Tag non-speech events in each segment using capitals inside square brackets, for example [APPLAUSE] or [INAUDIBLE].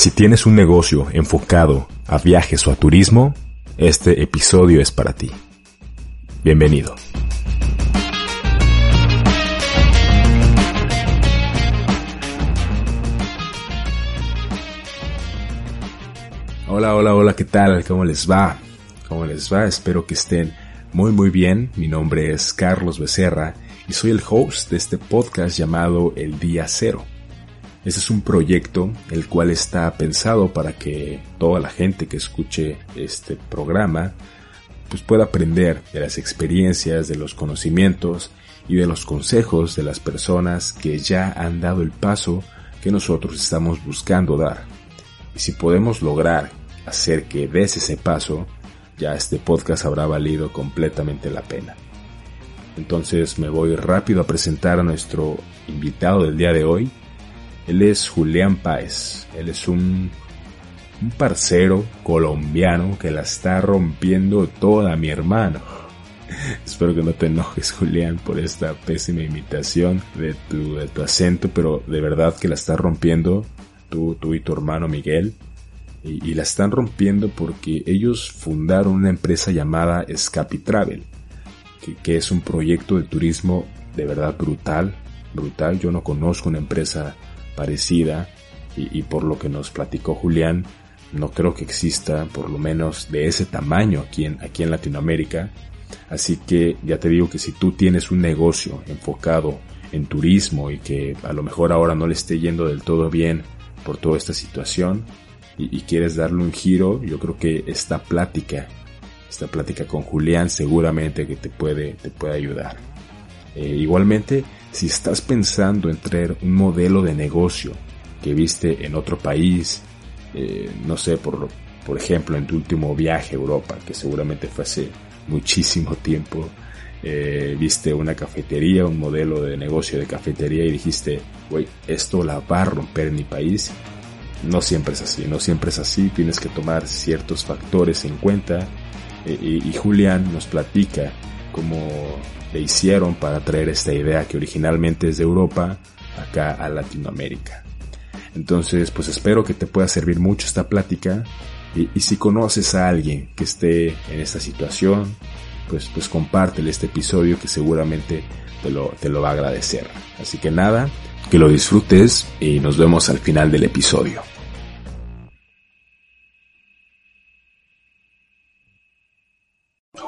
Si tienes un negocio enfocado a viajes o a turismo, este episodio es para ti. Bienvenido. Hola, hola, hola, ¿qué tal? ¿Cómo les va? ¿Cómo les va? Espero que estén muy, muy bien. Mi nombre es Carlos Becerra y soy el host de este podcast llamado El Día Cero. Este es un proyecto el cual está pensado para que toda la gente que escuche este programa pues pueda aprender de las experiencias, de los conocimientos y de los consejos de las personas que ya han dado el paso que nosotros estamos buscando dar. Y si podemos lograr hacer que des ese paso, ya este podcast habrá valido completamente la pena. Entonces me voy rápido a presentar a nuestro invitado del día de hoy, él es Julián Páez. Él es un, un parcero colombiano que la está rompiendo toda mi hermano. [LAUGHS] Espero que no te enojes, Julián, por esta pésima imitación de tu, de tu acento, pero de verdad que la está rompiendo tú, tú y tu hermano Miguel. Y, la están rompiendo porque ellos fundaron una empresa llamada Escapi Travel, que, que es un proyecto de turismo de verdad brutal, brutal. Yo no conozco una empresa parecida y, por lo que nos platicó Julián, no creo que exista por lo menos de ese tamaño aquí en, aquí en Latinoamérica. Así que ya te digo que si tú tienes un negocio enfocado en turismo y que a lo mejor ahora no le esté yendo del todo bien por toda esta situación y, quieres darle un giro, yo creo que esta plática, esta plática con Julián seguramente que te puede, te puede ayudar. Eh, igualmente, si estás pensando en traer un modelo de negocio que viste en otro país, eh, no sé, por, por ejemplo, en tu último viaje a Europa, que seguramente fue hace muchísimo tiempo, eh, viste una cafetería, un modelo de negocio de cafetería y dijiste, güey, esto la va a romper en mi país. No siempre es así, no siempre es así, tienes que tomar ciertos factores en cuenta. y, y Julián nos platica cómo le hicieron para traer esta idea que originalmente es de Europa acá a Latinoamérica. Entonces, pues espero que te pueda servir mucho esta plática y, si conoces a alguien que esté en esta situación, pues, pues compártele este episodio que seguramente te lo, te lo va a agradecer. Así que nada, que lo disfrutes y nos vemos al final del episodio.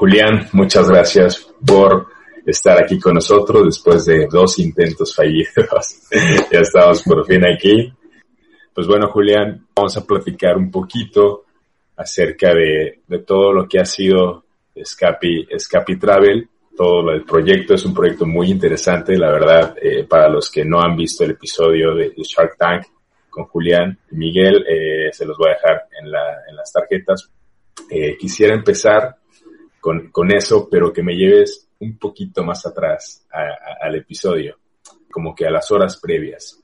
Julián, muchas gracias por estar aquí con nosotros después de dos intentos fallidos. [LAUGHS] ya estamos por fin aquí. Pues bueno, Julián, vamos a platicar un poquito acerca de, de todo lo que ha sido Escapi, Escapi Travel. Todo el proyecto es un proyecto muy interesante, la verdad, eh, para los que no han visto el episodio de, Shark Tank con Julián y Miguel, eh, se los voy a dejar en, la, en las tarjetas. Eh, quisiera empezar con, con eso, pero que me lleves un poquito más atrás al episodio, como que a las horas previas.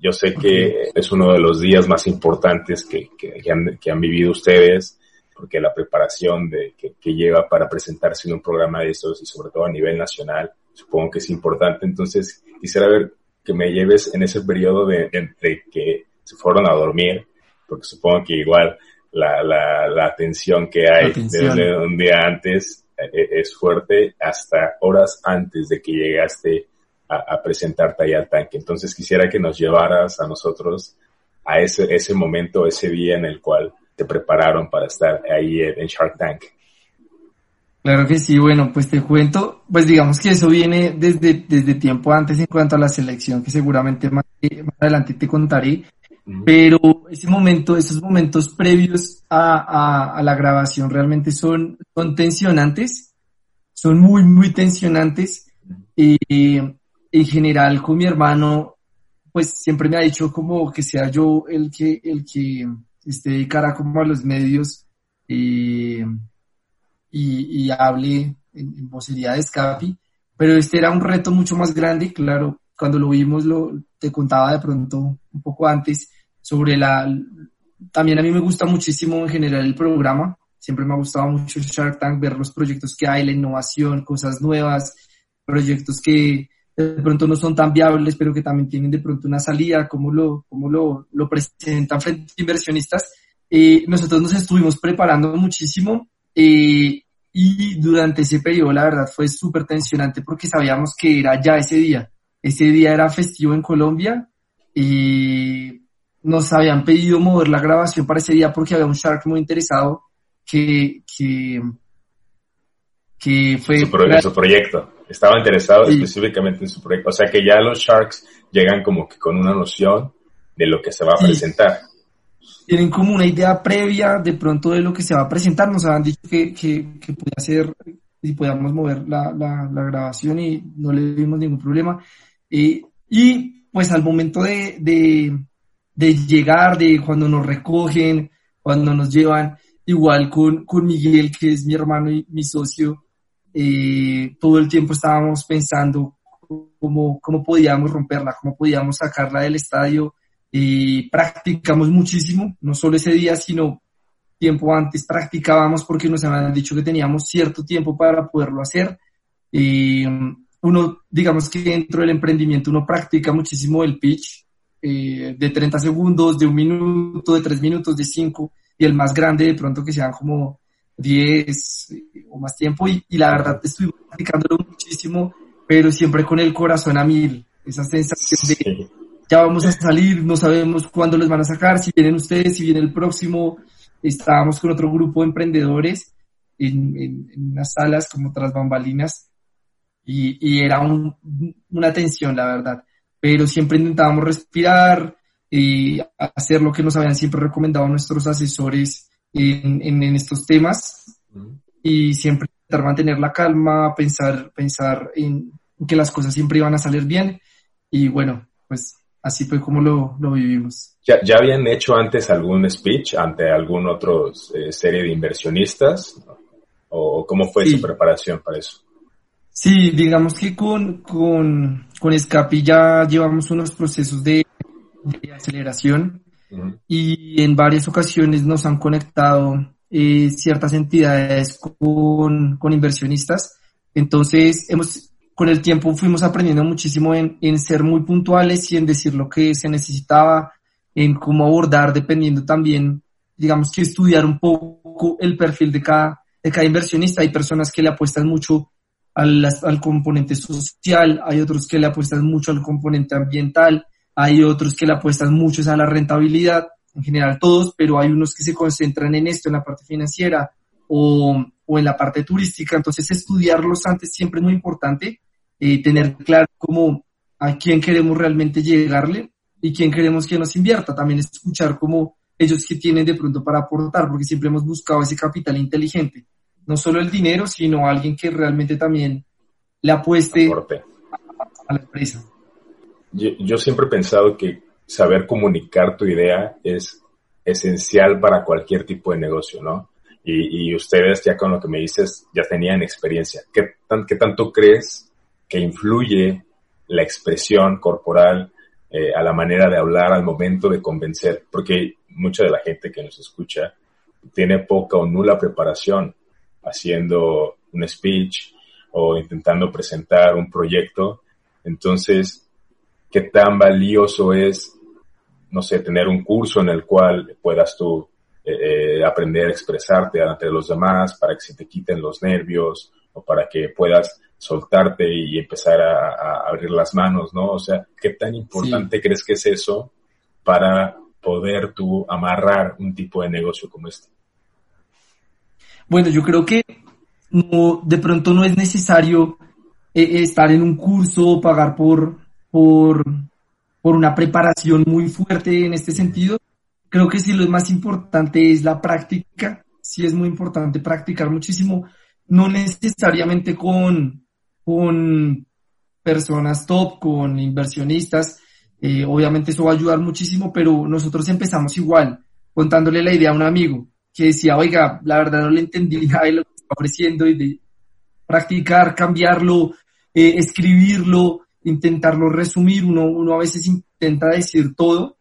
Yo sé que es uno de los días más importantes que, han, vivido ustedes, porque la preparación de, que, lleva para presentarse en un programa de estos y sobre todo a nivel nacional, supongo que es importante. Entonces, quisiera ver que me lleves en ese periodo de entre que se fueron a dormir, porque supongo que igual la, la, la atención que hay desde un día antes e-, es fuerte hasta horas antes de que llegaste a, presentarte ahí al tanque. Entonces quisiera que nos llevaras a nosotros a ese, ese momento, ese día en el cual te prepararon para estar ahí en Shark Tank. Claro que sí, bueno, pues te cuento, pues digamos que eso viene desde, desde tiempo antes en cuanto a la selección, que seguramente más, más adelante te contaré, pero ese momento, esos momentos previos a, a, la grabación realmente son, son tensionantes, son muy, muy tensionantes. Y en general con mi hermano, pues siempre me ha dicho como que sea yo el que, el que esté de cara como a los medios y, y hable en, en vocería de Scapi, pero este era un reto mucho más grande, claro, cuando lo vimos, lo, te contaba de pronto un poco antes sobre la... También a mí me gusta muchísimo en general el programa, siempre me ha gustado mucho Shark Tank, ver los proyectos que hay, la innovación, cosas nuevas, proyectos que, de pronto no son tan viables, pero que también tienen de pronto una salida, cómo lo, cómo lo, lo presentan frente a inversionistas. Eh, nosotros nos estuvimos preparando muchísimo eh, y durante ese periodo la verdad fue súper tensionante porque sabíamos que era ya ese día. Ese día era festivo en Colombia y nos habían pedido mover la grabación para ese día porque había un Shark muy interesado que, que, que fue... Su, su proyecto. Estaba interesado específicamente en su proyecto. O sea que ya los Sharks llegan como que con una noción de lo que se va a presentar. Tienen como una idea previa de pronto de lo que se va a presentar. Nos habían dicho que, que, que podía ser, si podíamos mover la, la, la, grabación y no le vimos ningún problema. Eh, y pues al momento de, de, de llegar, de cuando nos recogen, cuando nos llevan, igual con, con Miguel, que es mi hermano y mi socio, eh, todo el tiempo estábamos pensando cómo, cómo podíamos romperla, cómo podíamos sacarla del estadio. y practicamos muchísimo, no solo ese día, sino tiempo antes practicábamos porque nos habían dicho que teníamos cierto tiempo para poderlo hacer. y uno, digamos que dentro del emprendimiento, uno practica muchísimo el pitch eh, de 30 segundos, de un minuto, de tres minutos, de cinco, y el más grande de pronto que sean como 10 o más tiempo y, la verdad estoy practicándolo muchísimo, pero siempre con el corazón a mil, esa sensación de ya vamos a salir, no sabemos cuándo les van a sacar, si vienen ustedes, si viene el próximo, estábamos con otro grupo de emprendedores en, en, unas salas como tras bambalinas y, y era una tensión, la verdad, pero siempre intentábamos respirar y hacer lo que nos habían siempre recomendado nuestros asesores en, en, estos temas y siempre intentar mantener la calma, pensar, pensar en que las cosas siempre iban a salir bien y bueno, pues así fue como lo, lo vivimos. ¿Ya, ¿Ya, habían hecho antes algún speech ante algún otro eh, serie de inversionistas? ¿O cómo fue su preparación para eso? Sí, digamos que con, con, con Scapi ya llevamos unos procesos de, de aceleración y en varias ocasiones nos han conectado eh, ciertas entidades con, con, inversionistas. Entonces, hemos, con el tiempo fuimos aprendiendo muchísimo en, en, ser muy puntuales y en decir lo que se necesitaba, en cómo abordar, dependiendo también, digamos que estudiar un poco el perfil de cada, de cada inversionista. Hay personas que le apuestan mucho al, al componente social, hay otros que le apuestan mucho al componente ambiental, hay otros que le apuestan mucho a la rentabilidad, en general todos, pero hay unos que se concentran en esto, en la parte financiera o, o en la parte turística. Entonces, estudiarlos antes siempre es muy importante, eh, tener claro cómo a quién queremos realmente llegarle y quién queremos que nos invierta. También escuchar cómo ellos que tienen de pronto para aportar, porque siempre hemos buscado ese capital inteligente. No solo el dinero, sino alguien que realmente también le apueste a la empresa yo, siempre he pensado que saber comunicar tu idea es esencial para cualquier tipo de negocio, ¿no? Y, ustedes ya con lo que me dices ya tenían experiencia. ¿Qué, qué tanto crees que influye la expresión corporal eh, a la manera de hablar al momento de convencer? Porque mucha de la gente que nos escucha tiene poca o nula preparación haciendo un speech o intentando presentar un proyecto. Entonces, qué tan valioso es, no sé, tener un curso en el cual puedas tú eh, eh, aprender a expresarte ante los demás para que se te quiten los nervios o para que puedas soltarte y empezar a, abrir las manos, ¿no? O sea, ¿qué tan importante crees que es eso para poder tú amarrar un tipo de negocio como este? Bueno, yo creo que no, de pronto no es necesario eh, estar en un curso o pagar por, por, por una preparación muy fuerte en este sentido. Creo que sí lo más importante es la práctica, sí es muy importante practicar muchísimo, no necesariamente con, con personas top, con inversionistas, eh, obviamente eso va a ayudar muchísimo, pero nosotros empezamos igual, contándole la idea a un amigo que decía, oiga, la verdad no le entendí [LAUGHS] nada lo que está ofreciendo y de practicar, cambiarlo, eh, escribirlo, intentarlo resumir, uno, uno a veces intenta decir todo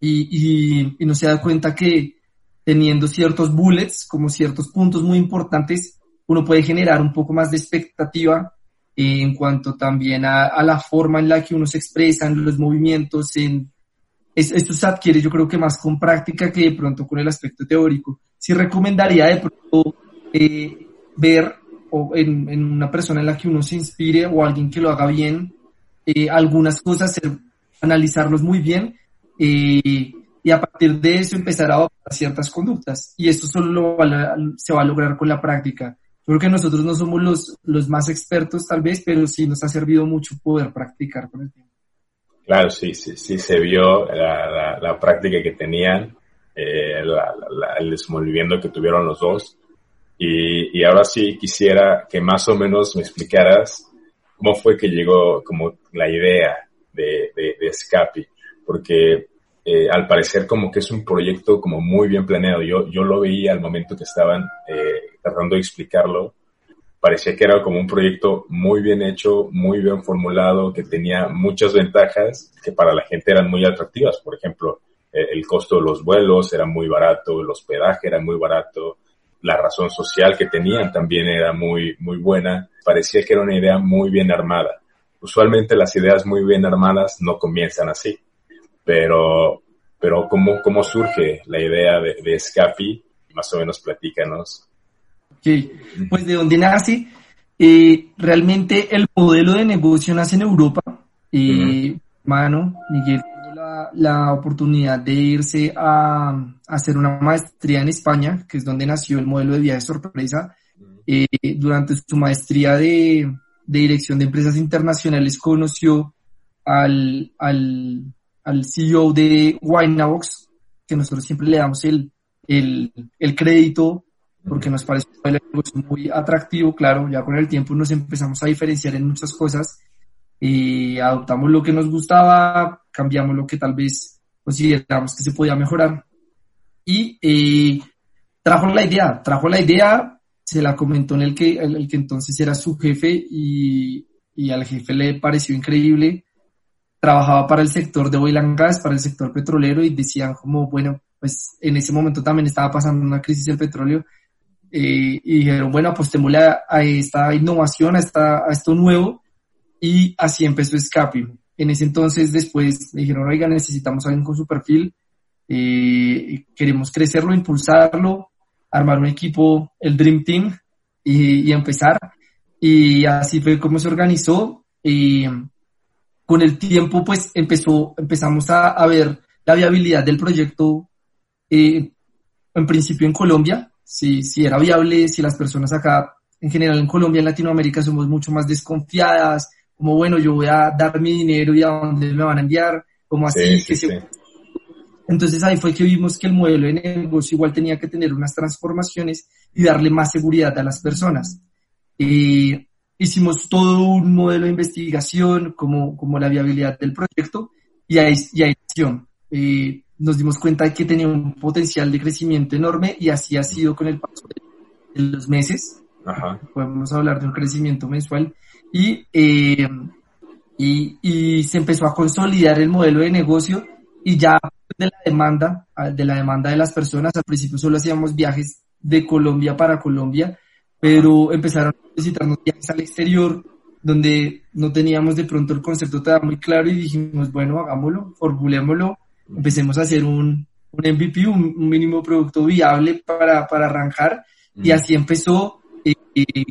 y, y, no se da cuenta que teniendo ciertos bullets, como ciertos puntos muy importantes, uno puede generar un poco más de expectativa en cuanto también a, la forma en la que uno se expresa, en los movimientos, en, esto se adquiere yo creo que más con práctica que de pronto con el aspecto teórico. Sí recomendaría de pronto eh, ver o en, una persona en la que uno se inspire o alguien que lo haga bien, eh, algunas cosas, analizarlos muy bien eh, y a partir de eso empezar a adoptar ciertas conductas. Y esto solo se va a lograr con la práctica. Creo que nosotros no somos los, los más expertos tal vez, pero sí nos ha servido mucho poder practicar con el tiempo. Claro, sí, sí, sí se vio la, la, práctica que tenían, eh, el desenvolvimiento que tuvieron los dos. Y, y, ahora sí quisiera que más o menos me explicaras cómo fue que llegó como la idea de, de, de Scapi, porque eh, al parecer como que es un proyecto como muy bien planeado. Yo, yo lo veía al momento que estaban eh, tratando de explicarlo. Parecía que era como un proyecto muy bien hecho, muy bien formulado, que tenía muchas ventajas que para la gente eran muy atractivas. Por ejemplo, eh, el costo de los vuelos era muy barato, el hospedaje era muy barato, la razón social que tenían también era muy, muy buena. Parecía que era una idea muy bien armada. Usualmente las ideas muy bien armadas no comienzan así pero, pero ¿cómo, cómo surge la idea de, de Scapi? Más o menos platícanos. Ok, pues de dónde nace. Eh, realmente el modelo de negocio nace en Europa. Eh, Mano, Miguel tuvo la, la, oportunidad de irse a, a, hacer una maestría en España, que es donde nació el modelo de viaje sorpresa. Eh, durante su maestría de, de dirección de empresas internacionales conoció al, al, al CEO de Winebox, que nosotros siempre le damos el, el, el crédito porque nos parece un negocio muy atractivo, claro, ya con el tiempo nos empezamos a diferenciar en muchas cosas y adoptamos lo que nos gustaba, cambiamos lo que tal vez consideramos que se podía mejorar. Y eh, trajo la idea, trajo la idea, se la comentó en el que, el, que entonces era su jefe y, y al jefe le pareció increíble. Trabajaba para el sector de oil and gas, para el sector petrolero y decían como, bueno, pues en ese momento también estaba pasando una crisis del petróleo eh, y dijeron, bueno, apostémosle a, a, esta innovación, a, esta, a esto nuevo y así empezó Escape. En ese entonces después dijeron, oiga, necesitamos alguien con su perfil, eh, queremos crecerlo, impulsarlo, armar un equipo, el Dream Team y, y empezar. Y así fue como se organizó. Y con el tiempo, pues empezó, empezamos a, a ver la viabilidad del proyecto, eh, en principio en Colombia, si, si era viable, si las personas acá, en general en Colombia, en Latinoamérica, somos mucho más desconfiadas, como bueno, yo voy a dar mi dinero y a dónde me van a enviar, como así. que Se... Entonces ahí fue que vimos que el modelo de negocio igual tenía que tener unas transformaciones y darle más seguridad a las personas. Eh, hicimos todo un modelo de investigación como, como la viabilidad del proyecto y ahí, y ahí eh, nos dimos cuenta de que tenía un potencial de crecimiento enorme y así ha sido con el paso de los meses. Podemos hablar de un crecimiento mensual y, eh, y, y se empezó a consolidar el modelo de negocio y ya de la demanda, de la demanda de las personas, al principio solo hacíamos viajes de Colombia para Colombia, pero empezaron a visitarnos viajes al exterior, donde no teníamos de pronto el concepto todavía muy claro y dijimos, bueno, hagámoslo, formulémoslo, empecemos a hacer un, un MVP, un, mínimo producto viable para, para arrancar, y así empezó eh, eh,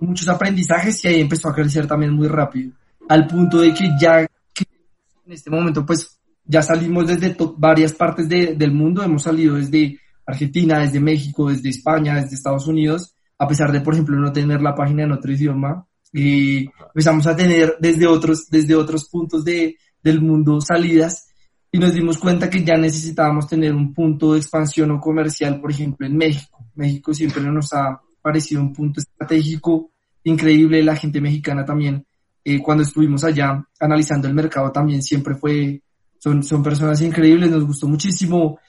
muchos aprendizajes y ahí empezó a crecer también muy rápido, al punto de que ya en este momento pues ya salimos desde varias partes de, del mundo, hemos salido desde Argentina, desde México, desde España, desde Estados Unidos, a pesar de, por ejemplo, no tener la página en otro idioma, y empezamos a tener desde otros, desde otros puntos de, del mundo salidas y nos dimos cuenta que ya necesitábamos tener un punto de expansión o comercial, por ejemplo, en México. México siempre nos ha parecido un punto estratégico increíble, la gente mexicana también, eh, cuando estuvimos allá analizando el mercado también siempre fue, son, son personas increíbles, nos gustó muchísimo.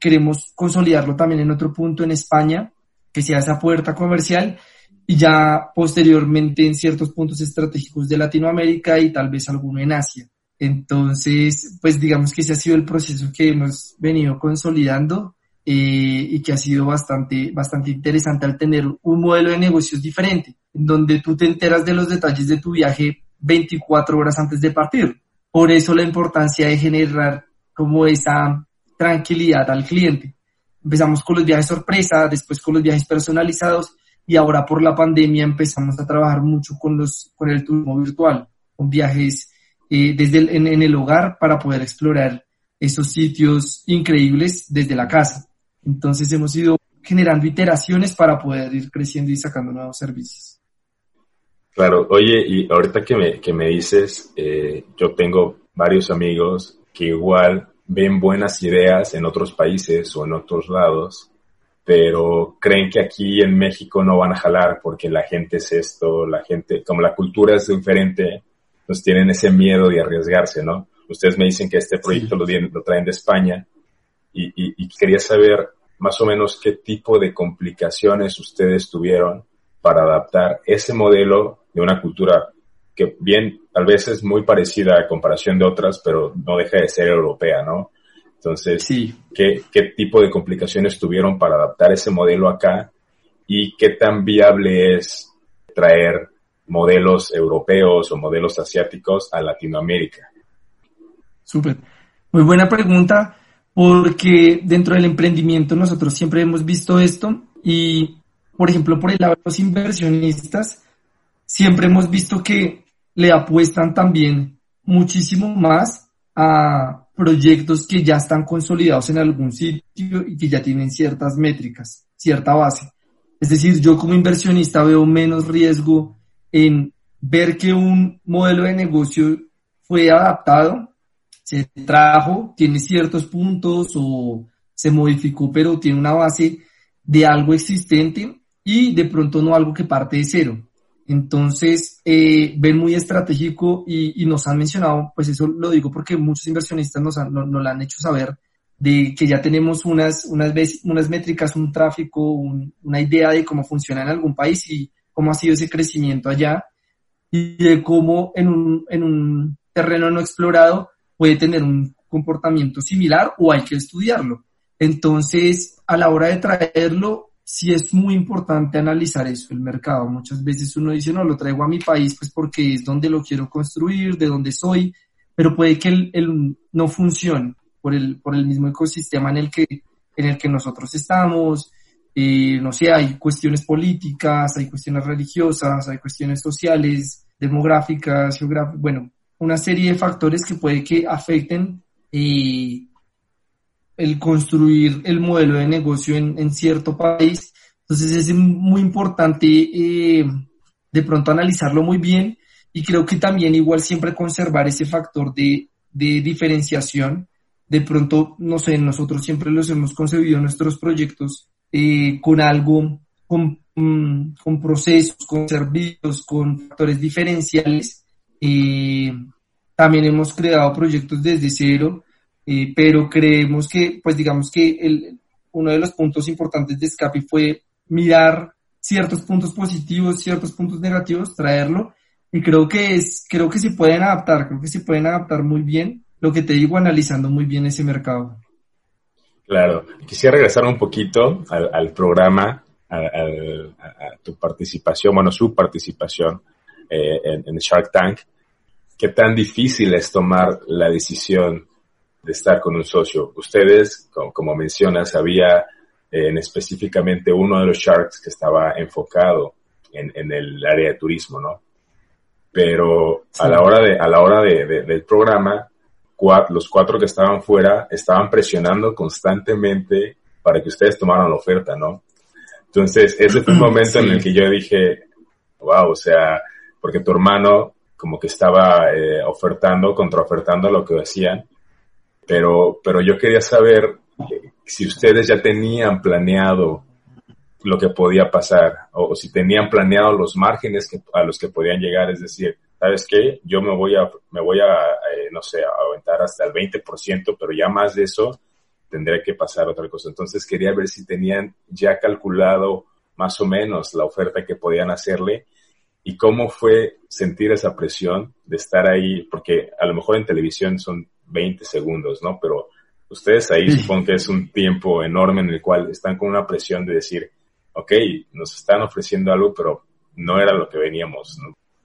queremos consolidarlo también en otro punto en España, que sea esa puerta comercial y ya posteriormente en ciertos puntos estratégicos de Latinoamérica y tal vez alguno en Asia. Entonces, pues digamos que ese ha sido el proceso que hemos venido consolidando y que ha sido bastante, bastante interesante al tener un modelo de negocios diferente, en donde tú te enteras de los detalles de tu viaje 24 horas antes de partir. Por eso la importancia de generar como esa tranquilidad al cliente. Empezamos con los viajes sorpresa, después con los viajes personalizados y ahora por la pandemia empezamos a trabajar mucho con, los, con el turismo virtual, con viajes eh, desde en, en el hogar para poder explorar esos sitios increíbles desde la casa. Entonces hemos ido generando iteraciones para poder ir creciendo y sacando nuevos servicios. Claro, oye, y ahorita que me, que me dices, eh, yo tengo varios amigos que igual ven buenas ideas en otros países o en otros lados, pero creen que aquí en México no van a jalar porque la gente es esto, la gente, como la cultura es diferente, pues tienen ese miedo de arriesgarse, ¿no? Ustedes me dicen que este proyecto lo, lo, traen de España y, y, quería saber más o menos qué tipo de complicaciones ustedes tuvieron para adaptar ese modelo de una cultura que bien tal vez es muy parecida a comparación de otras, pero no deja de ser europea, ¿no? Entonces, ¿qué, ¿qué tipo de complicaciones tuvieron para adaptar ese modelo acá y qué tan viable es traer modelos europeos o modelos asiáticos a Latinoamérica? Súper. Muy buena pregunta, porque dentro del emprendimiento nosotros siempre hemos visto esto y, por ejemplo, por el lado de los inversionistas, siempre hemos visto que le apuestan también muchísimo más a proyectos que ya están consolidados en algún sitio y que ya tienen ciertas métricas, cierta base. Es decir, yo como inversionista veo menos riesgo en ver que un modelo de negocio fue adaptado, se trajo, tiene ciertos puntos o se modificó, pero tiene una base de algo existente y de pronto no algo que parte de cero. Entonces, eh, ven muy estratégico y, nos han mencionado, pues eso lo digo porque muchos inversionistas nos, han, lo han hecho saber de que ya tenemos unas, unas, unas métricas, un tráfico, una idea de cómo funciona en algún país y cómo ha sido ese crecimiento allá y de cómo en un, en un terreno no explorado puede tener un comportamiento similar o hay que estudiarlo. Entonces, a la hora de traerlo, sí es muy importante analizar eso, el mercado. Muchas veces uno dice, no, lo traigo a mi país pues porque es donde lo quiero construir, de donde soy, pero puede que el, no funcione por el, por el mismo ecosistema en el que, en el que nosotros estamos. Eh, no sé, hay cuestiones políticas, hay cuestiones religiosas, hay cuestiones sociales, demográficas, geográficas, bueno, una serie de factores que puede que afecten eh, el construir el modelo de negocio en, cierto país. Entonces es muy importante eh, de pronto analizarlo muy bien y creo que también igual siempre conservar ese factor de, diferenciación. De pronto, no sé, nosotros siempre los hemos concebido nuestros proyectos eh, con algo, con, mm, con, procesos, con servicios, con factores diferenciales. Eh, también hemos creado proyectos desde cero pero creemos que, pues digamos que el, uno de los puntos importantes de Scapi fue mirar ciertos puntos positivos, ciertos puntos negativos, traerlo, y creo que es, creo que se pueden adaptar, creo que se pueden adaptar muy bien, lo que te digo, analizando muy bien ese mercado. Claro, quisiera regresar un poquito al, programa, a, tu participación, bueno, su participación eh, en, en Shark Tank. ¿Qué tan difícil es tomar la decisión de estar con un socio. Ustedes, como, mencionas, había en específicamente uno de los Sharks que estaba enfocado en, el área de turismo, ¿no? Pero a la hora de, a la hora de, del programa, los cuatro que estaban fuera estaban presionando constantemente para que ustedes tomaran la oferta, ¿no? Entonces, ese fue un [CLEARS THROAT] momento en el que yo dije, wow, o sea, porque tu hermano como que estaba eh, ofertando, contraofertando lo que decían, pero, pero yo quería saber si ustedes ya tenían planeado lo que podía pasar o, si tenían planeado los márgenes que, a los que podían llegar, es decir, ¿sabes qué? Yo me voy a, me voy a, eh, no sé, a aventar hasta el 20%, pero ya más de eso tendría que pasar otra cosa. Entonces quería ver si tenían ya calculado más o menos la oferta que podían hacerle y cómo fue sentir esa presión de estar ahí, porque a lo mejor en televisión son 20 segundos, ¿no? Pero Ustedes ahí supongo que es un tiempo enorme en el cual están con una presión de decir, ok, nos están ofreciendo algo, pero no era lo que veníamos.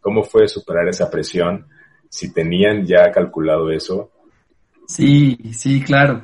¿Cómo fue superar esa presión? Si tenían ya calculado eso. Sí, sí, claro.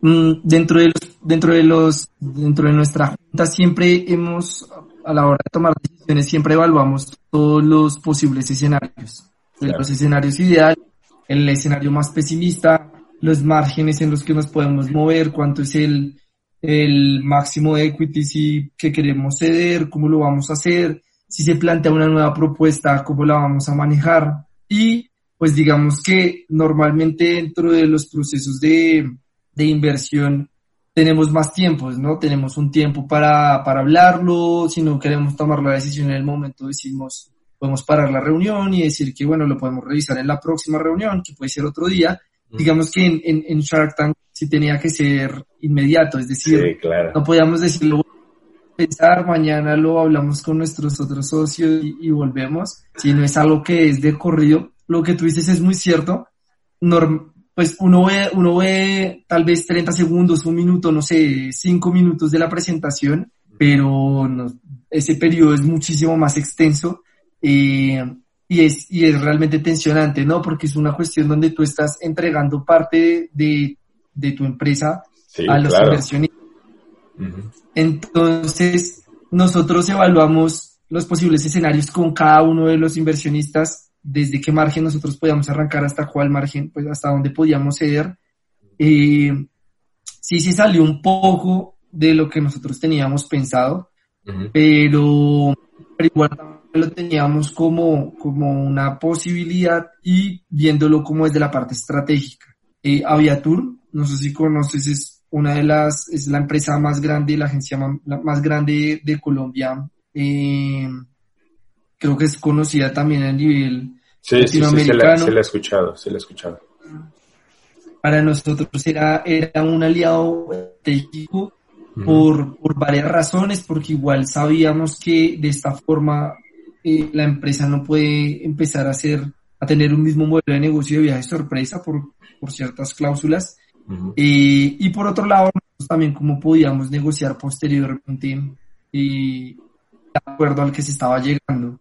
Mm, dentro de los, dentro de los, dentro de nuestra junta siempre hemos, a la hora de tomar decisiones, siempre evaluamos todos los posibles escenarios. Los escenarios ideales, el escenario más pesimista, los márgenes en los que nos podemos mover, cuánto es el, el máximo de equity si, que queremos ceder, cómo lo vamos a hacer, si se plantea una nueva propuesta, cómo la vamos a manejar. Y pues digamos que normalmente dentro de los procesos de, de inversión tenemos más tiempos, ¿no? Tenemos un tiempo para, para hablarlo, si no queremos tomar la decisión en el momento, decimos, podemos parar la reunión y decir que, bueno, lo podemos revisar en la próxima reunión, que puede ser otro día. Digamos que en, en, en, Shark Tank sí tenía que ser inmediato, es decir, no podíamos decirlo, pensar, mañana lo hablamos con nuestros otros socios y, y volvemos, si no es algo que es de corrido. Lo que tú dices es muy cierto. Norm pues uno ve, uno ve tal vez 30 segundos, un minuto, no sé, 5 minutos de la presentación, pero ese periodo es muchísimo más extenso eh, y, es, y es realmente tensionante, ¿no? Porque es una cuestión donde tú estás entregando parte de, de tu empresa a los inversionistas. Entonces, nosotros evaluamos los posibles escenarios con cada uno de los inversionistas desde qué margen nosotros podíamos arrancar hasta cuál margen, pues hasta dónde podíamos ceder. Eh, sí, sí salió un poco de lo que nosotros teníamos pensado, pero, igual lo teníamos como, como una posibilidad y viéndolo como desde la parte estratégica. Eh, Aviatur, no sé si conoces, es una de las, es la empresa más grande, la agencia más, grande de, Colombia. Eh, creo que es conocida también a nivel sí, latinoamericano. Sí, se, la, ha escuchado, se la ha escuchado. Para nosotros era, era un aliado estratégico por, por varias razones, porque igual sabíamos que de esta forma eh, la empresa no puede empezar a hacer, a tener un mismo modelo de negocio de viaje sorpresa por, por ciertas cláusulas. Eh, y por otro lado, también cómo podíamos negociar posteriormente y de acuerdo al que se estaba llegando.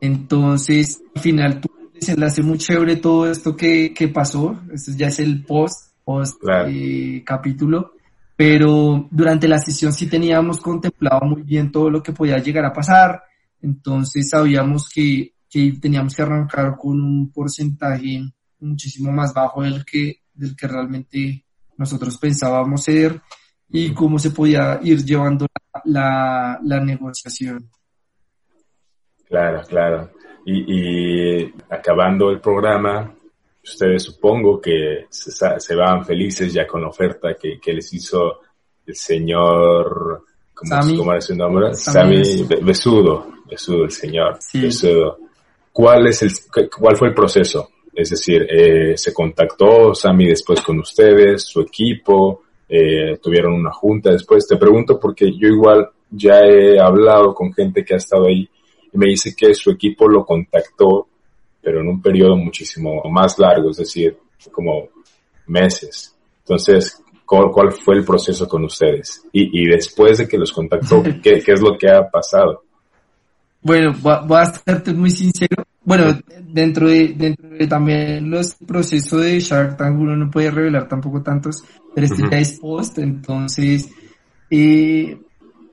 Entonces, al final, se le hace muy chévere todo esto que, que pasó. Esto ya es el post, post eh, capítulo. Pero durante la sesión sí teníamos contemplado muy bien todo lo que podía llegar a pasar. Entonces sabíamos que, que teníamos que arrancar con un porcentaje muchísimo más bajo del que, del que realmente nosotros pensábamos ser y cómo se podía ir llevando la, la negociación. Claro, claro. Y, acabando el programa, ustedes supongo que se, van felices ya con la oferta que, les hizo el señor, ¿cómo, es su nombre? Sami Besudo, Besudo, el señor Besudo. ¿Cuál, es el, ¿Cuál fue el proceso? Es decir, eh, se contactó Sami después con ustedes, su equipo, eh, tuvieron una junta después. Te pregunto porque yo igual ya he hablado con gente que ha estado ahí y me dice que su equipo lo contactó, pero en un periodo muchísimo más largo, es decir, como meses. Entonces, ¿cuál, fue el proceso con ustedes? Y, y después de que los contactó, [LAUGHS] ¿qué, ¿qué, es lo que ha pasado? Bueno, voy a estarte muy sincero. Bueno, dentro de, dentro de también los procesos de Shark Tank uno no puede revelar tampoco tantos, pero este ya es post, entonces, eh,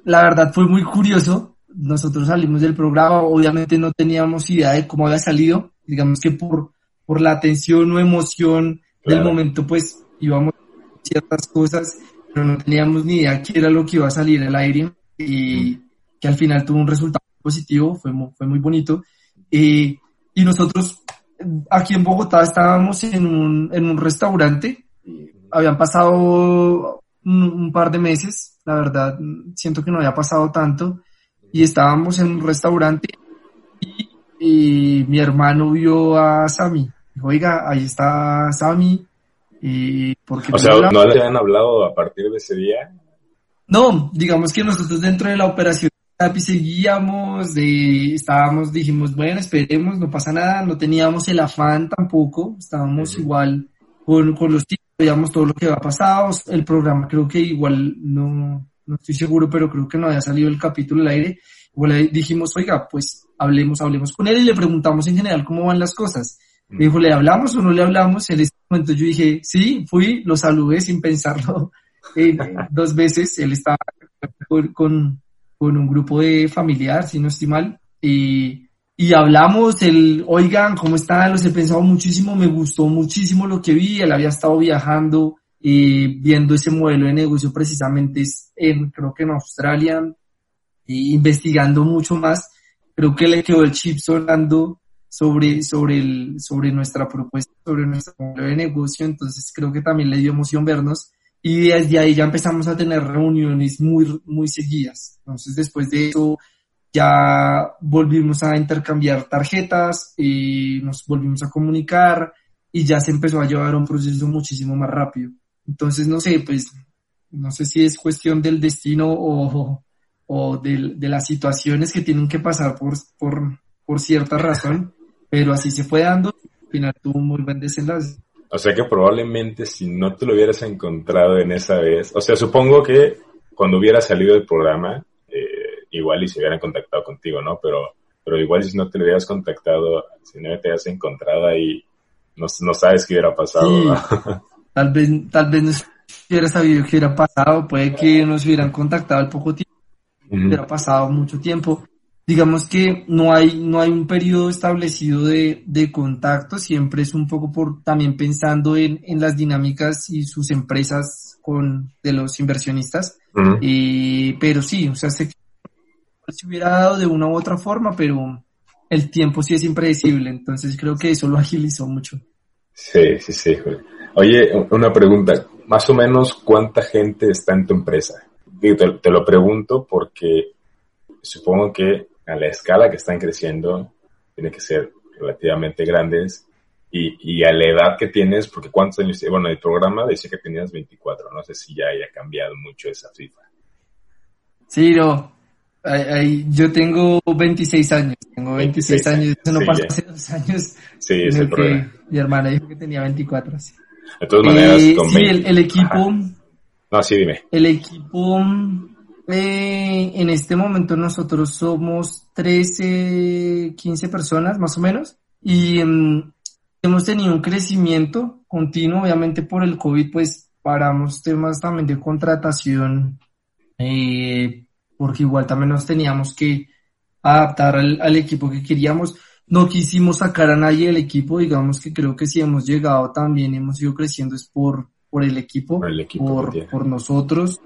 la verdad fue muy curioso. Nosotros salimos del programa, obviamente no teníamos idea de cómo había salido, digamos que por, por la atención o emoción del momento, pues íbamos a ciertas cosas, pero no teníamos ni idea qué era lo que iba a salir al aire y que al final tuvo un resultado positivo, fue, fue muy bonito. Y nosotros aquí en Bogotá estábamos en un, en un restaurante, habían pasado un, par de meses, la verdad, siento que no había pasado tanto, y estábamos en un restaurante y, mi hermano vio a Sammy. Dijo, oiga, ahí está Sammy. Y porque o sea, ¿no le han hablado a partir de ese día? No, digamos que nosotros dentro de la operación seguíamos, de, estábamos, dijimos, bueno, esperemos, no pasa nada, no teníamos el afán tampoco, estábamos igual con, con los chicos, sabíamos todo lo que había pasado, el programa creo que igual no, no estoy seguro, pero creo que no había salido el capítulo al aire. Igual dijimos, oiga, pues hablemos, hablemos con él y le preguntamos en general cómo van las cosas. Me dijo, ¿le hablamos o no le hablamos? En ese momento yo dije, sí, fui, lo saludé sin pensarlo [LAUGHS] eh, dos veces. Él estaba con, con, un grupo de familiar, si no estoy mal, y, y hablamos, el, oigan, ¿cómo están? Los he pensado muchísimo, me gustó muchísimo lo que vi, él había estado viajando y viendo ese modelo de negocio precisamente en, creo que en Australia, investigando mucho más, creo que le quedó el chip sonando sobre, sobre, el, sobre nuestra propuesta, sobre nuestro modelo de negocio, entonces creo que también le dio emoción vernos y desde ahí ya empezamos a tener reuniones muy, muy seguidas. Entonces después de eso ya volvimos a intercambiar tarjetas y nos volvimos a comunicar y ya se empezó a llevar un proceso muchísimo más rápido. Entonces, no sé, pues, no sé si es cuestión del destino o, o de, de las situaciones que tienen que pasar por, por, por cierta razón, pero así se fue dando, al final tuvo un muy buen desenlace. O sea que probablemente si no te lo hubieras encontrado en esa vez, o sea, supongo que cuando hubiera salido del programa, eh, igual y se hubieran contactado contigo, ¿no? Pero, pero igual si no te lo hubieras contactado, si no te hubieras encontrado ahí, no, no sabes qué hubiera pasado. [LAUGHS] tal vez, tal vez no hubiera sabido qué hubiera pasado, puede que nos hubieran contactado al poco tiempo, hubiera pasado mucho tiempo digamos que no hay, no hay un periodo establecido de, de contacto, siempre es un poco por también pensando en, en las dinámicas y sus empresas con, de los inversionistas. y, pero sí, o sea, se, se hubiera dado de una u otra forma, pero el tiempo sí es impredecible, entonces creo que eso lo agilizó mucho. Sí, sí, sí. Oye, una pregunta, más o menos cuánta gente está en tu empresa. Te, te lo pregunto porque supongo que a la escala que están creciendo, tiene que ser relativamente grandes y, y, a la edad que tienes, porque cuántos años, bueno, el programa decía que tenías 24, no sé si ya haya cambiado mucho esa cifra. Sí, no, yo tengo 26 años, tengo 26, años, eso no pasa hace dos años. Sí, es el problema. Mi hermana dijo que tenía 24, sí. De todas maneras, eh, sí, el, el, equipo... No, sí, dime. El equipo eh, en este momento nosotros somos 13, 15 personas más o menos y em, hemos tenido un crecimiento continuo, obviamente por el COVID pues paramos temas también de contratación eh, porque igual también nos teníamos que adaptar al, equipo que queríamos. No quisimos sacar a nadie del equipo, digamos que creo que si hemos llegado también, hemos ido creciendo es por, por el equipo, por, el equipo por, por nosotros.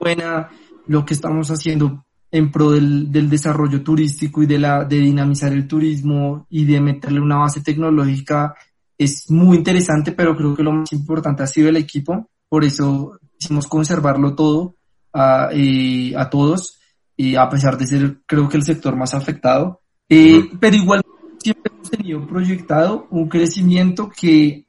Buena, lo que estamos haciendo en pro del, del, desarrollo turístico y de, la, de dinamizar el turismo y de meterle una base tecnológica es muy interesante, pero creo que lo más importante ha sido el equipo. Por eso quisimos conservarlo todo a, eh, a todos, y a pesar de ser creo que el sector más afectado. Eh, pero igual siempre hemos tenido proyectado un crecimiento que,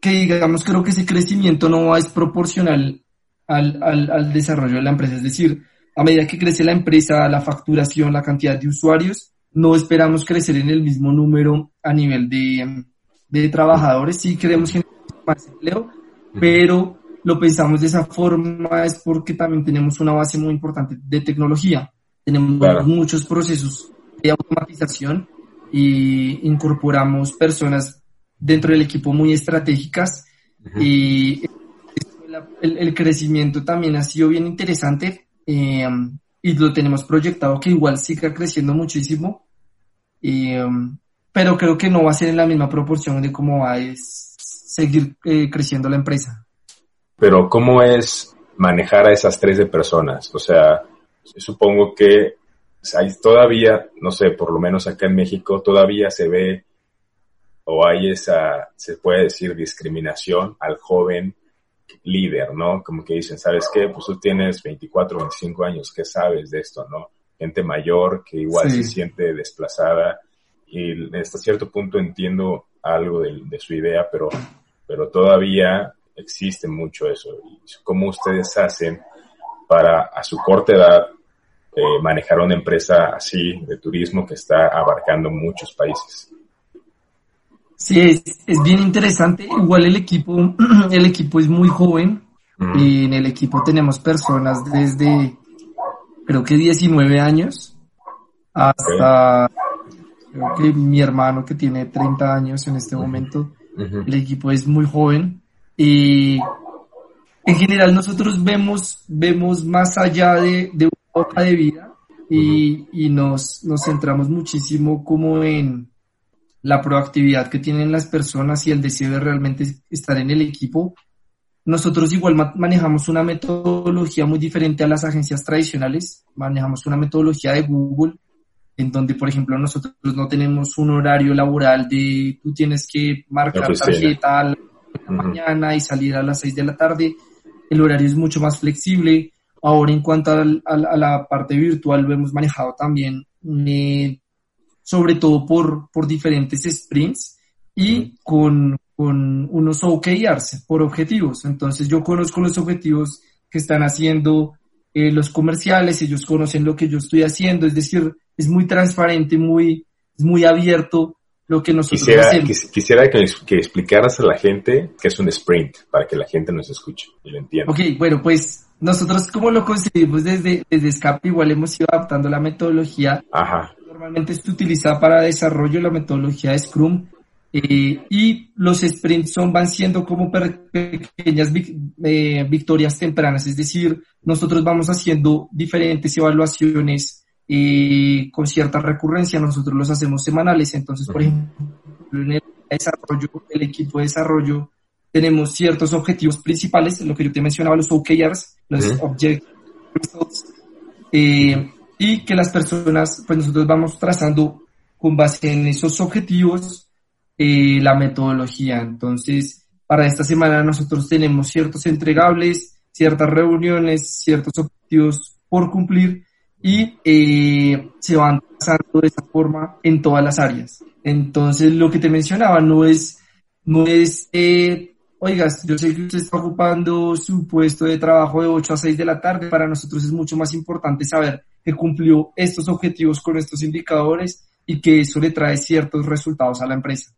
que digamos, creo que ese crecimiento no es proporcional al, al, al desarrollo de la empresa. Es decir, a medida que crece la empresa, la facturación, la cantidad de usuarios, no esperamos crecer en el mismo número a nivel de, de trabajadores. Sí queremos generar más empleo, pero lo pensamos de esa forma es porque también tenemos una base muy importante de tecnología. Tenemos muchos procesos de automatización y incorporamos personas dentro del equipo muy estratégicas y el, crecimiento también ha sido bien interesante eh, y lo tenemos proyectado que igual siga creciendo muchísimo, eh, pero creo que no va a ser en la misma proporción de cómo va a seguir eh, creciendo la empresa. Pero ¿cómo es manejar a esas 13 personas? O sea, supongo que hay todavía, no sé, por lo menos acá en México, todavía se ve o hay esa, se puede decir, discriminación al joven líder, ¿no? Como que dicen, ¿sabes qué? Pues tú tienes 24, 25 años, ¿qué sabes de esto, no? Gente mayor que igual se siente desplazada y hasta cierto punto entiendo algo de, su idea, pero, pero todavía existe mucho eso. ¿Cómo ustedes hacen para a su corta edad eh, manejar una empresa así de turismo que está abarcando muchos países? Sí, es, es, bien interesante. Igual el equipo, [CLEARS THROAT] el equipo es muy joven. Y en el equipo tenemos personas desde, creo que 19 años, hasta, creo que mi hermano que tiene 30 años en este momento. El equipo es muy joven. Y en general nosotros vemos, vemos más allá de, de una hoja de vida y, y nos, nos centramos muchísimo como en la proactividad que tienen las personas y el deseo de realmente estar en el equipo. Nosotros igual manejamos una metodología muy diferente a las agencias tradicionales, manejamos una metodología de Google, en donde, por ejemplo, nosotros no tenemos un horario laboral de tú tienes que marcar tarjeta a la mañana y salir a las seis de la tarde. El horario es mucho más flexible. Ahora, en cuanto a, la parte virtual, lo hemos manejado también eh, sobre todo por, por diferentes sprints y con, con unos OKRs por objetivos. Entonces yo conozco los objetivos que están haciendo eh, los comerciales, ellos conocen lo que yo estoy haciendo, es decir, es muy transparente, muy, es muy abierto lo que nosotros quisiera, hacemos. Quisiera que, que, explicaras a la gente qué es un sprint, para que la gente nos escuche y lo entienda. Ok, bueno, pues nosotros como lo concebimos desde, desde Escape, igual hemos ido adaptando la metodología Ajá normalmente se utiliza para desarrollo la metodología de Scrum eh, y los sprints son, van siendo como pequeñas eh, victorias tempranas, es decir, nosotros vamos haciendo diferentes evaluaciones eh, con cierta recurrencia, nosotros los hacemos semanales, entonces, por ejemplo, en el desarrollo, el equipo de desarrollo, tenemos ciertos objetivos principales, lo que yo te mencionaba, los OKRs, los Object Results, y que las personas, pues nosotros vamos trazando con base en esos objetivos eh, la metodología. Entonces, para esta semana nosotros tenemos ciertos entregables, ciertas reuniones, ciertos objetivos por cumplir y eh, se van trazando de esa forma en todas las áreas. Entonces, lo que te mencionaba no es, no es eh, oigas, yo sé que usted está ocupando su puesto de trabajo de 8 a 6 de la tarde, para nosotros es mucho más importante saber que cumplió estos objetivos con estos indicadores y que eso le trae ciertos resultados a la empresa.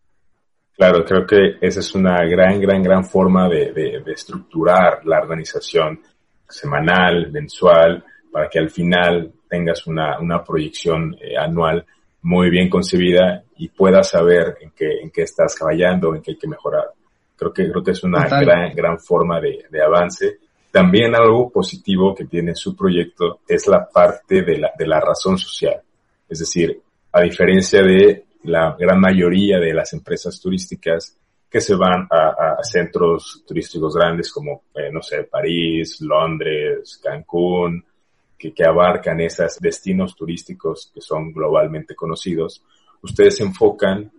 Claro, creo que esa es una gran, gran, gran forma de, de, estructurar la organización semanal, mensual, para que al final tengas una, una proyección eh, anual muy bien concebida y puedas saber en qué, en qué estás fallando, en qué hay que mejorar. Creo que, creo que es una gran, gran forma de, de, avance. También algo positivo que tiene su proyecto es la parte de la, la razón social. Es decir, a diferencia de la gran mayoría de las empresas turísticas que se van a, a centros turísticos grandes como, eh, no sé, París, Londres, Cancún, que, abarcan esos destinos turísticos que son globalmente conocidos, ustedes se enfocan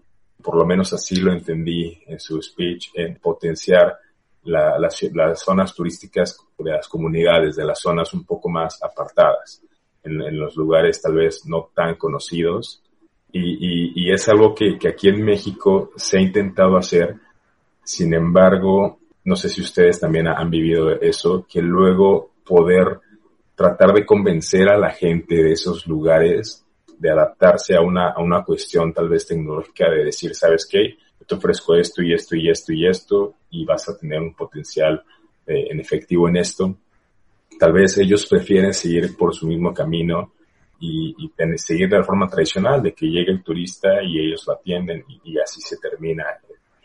por lo menos así lo entendí en su speech, en potenciar las, zonas turísticas de las comunidades, de las zonas un poco más apartadas, en, los lugares tal vez no tan conocidos. Y, es algo que, aquí en México se ha intentado hacer, sin embargo, no sé si ustedes también han vivido eso, que luego poder tratar de convencer a la gente de esos lugares de adaptarse a una, a una cuestión tal vez tecnológica de decir, ¿sabes qué? Te ofrezco esto y esto y esto y esto y vas a tener un potencial eh, en efectivo en esto. Tal vez ellos prefieren seguir por su mismo camino y, y seguir de la forma tradicional de que llegue el turista y ellos lo atienden y, así se termina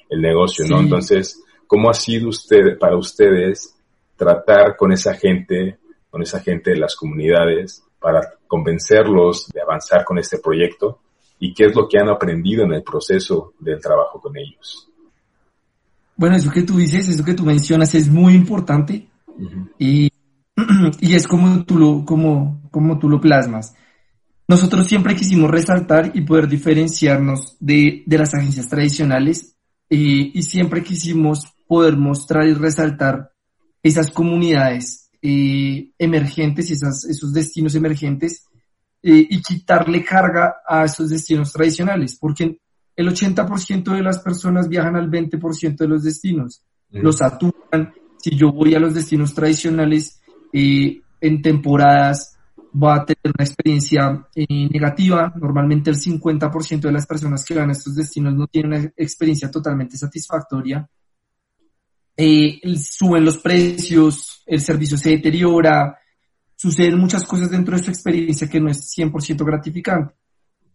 el negocio, ¿no? Entonces, ¿cómo ha sido usted, para ustedes tratar con esa gente, con esa gente de las comunidades para convencerlos de avanzar con este proyecto y qué es lo que han aprendido en el proceso del trabajo con ellos. Bueno, eso que tú dices, eso que tú mencionas es muy importante y, [CLEARS THROAT] y, es como tú, lo, como, como tú lo plasmas. Nosotros siempre quisimos resaltar y poder diferenciarnos de, de las agencias tradicionales eh, y siempre quisimos poder mostrar y resaltar esas comunidades eh, emergentes y esas, esos destinos emergentes eh, y quitarle carga a esos destinos tradicionales, porque el 80% de las personas viajan al 20% de los destinos, los saturan. Si yo voy a los destinos tradicionales eh, en temporadas va a tener una experiencia eh, negativa. Normalmente el 50% de las personas que van a estos destinos no tienen una experiencia totalmente satisfactoria. Eh, suben los precios, el servicio se deteriora, suceden muchas cosas dentro de su experiencia que no es 100% gratificante.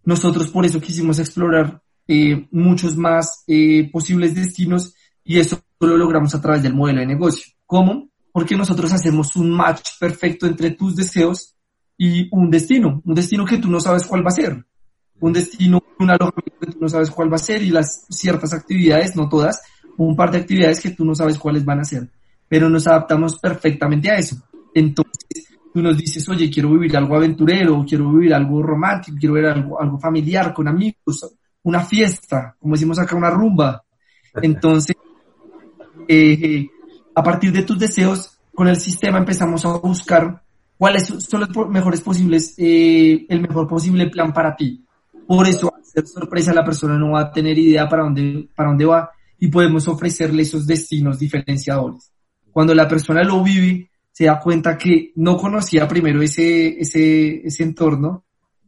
Nosotros por eso quisimos explorar eh, muchos más eh, posibles destinos y eso lo logramos a través del modelo de negocio. ¿Cómo? Porque nosotros hacemos un match perfecto entre tus deseos y un destino, un destino que tú no sabes cuál va a ser, un destino, un alojamiento que tú no sabes cuál va a ser y las ciertas actividades, no todas, un par de actividades que tú no sabes cuáles van a ser, pero nos adaptamos perfectamente a eso. Entonces, tú nos dices, oye, quiero vivir algo aventurero, quiero vivir algo romántico, quiero ver algo, algo familiar con amigos, una fiesta, como decimos acá, una rumba. Entonces, eh, a partir de tus deseos, con el sistema empezamos a buscar cuáles son los mejores posibles, eh, el mejor posible plan para ti. Por eso, hacer sorpresa, la persona no va a tener idea para dónde, para dónde va y podemos ofrecerle esos destinos diferenciadores. Cuando la persona lo vive, se da cuenta que no conocía primero ese, ese, ese entorno,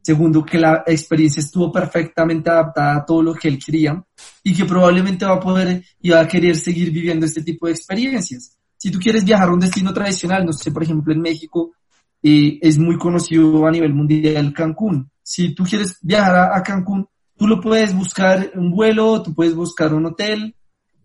segundo que la experiencia estuvo perfectamente adaptada a todo lo que él quería y que probablemente va a poder y va a querer seguir viviendo este tipo de experiencias. Si tú quieres viajar a un destino tradicional, no sé, por ejemplo en México, eh, es muy conocido a nivel mundial Cancún. Si tú quieres viajar a, a Cancún, tú lo puedes buscar un vuelo, tú puedes buscar un hotel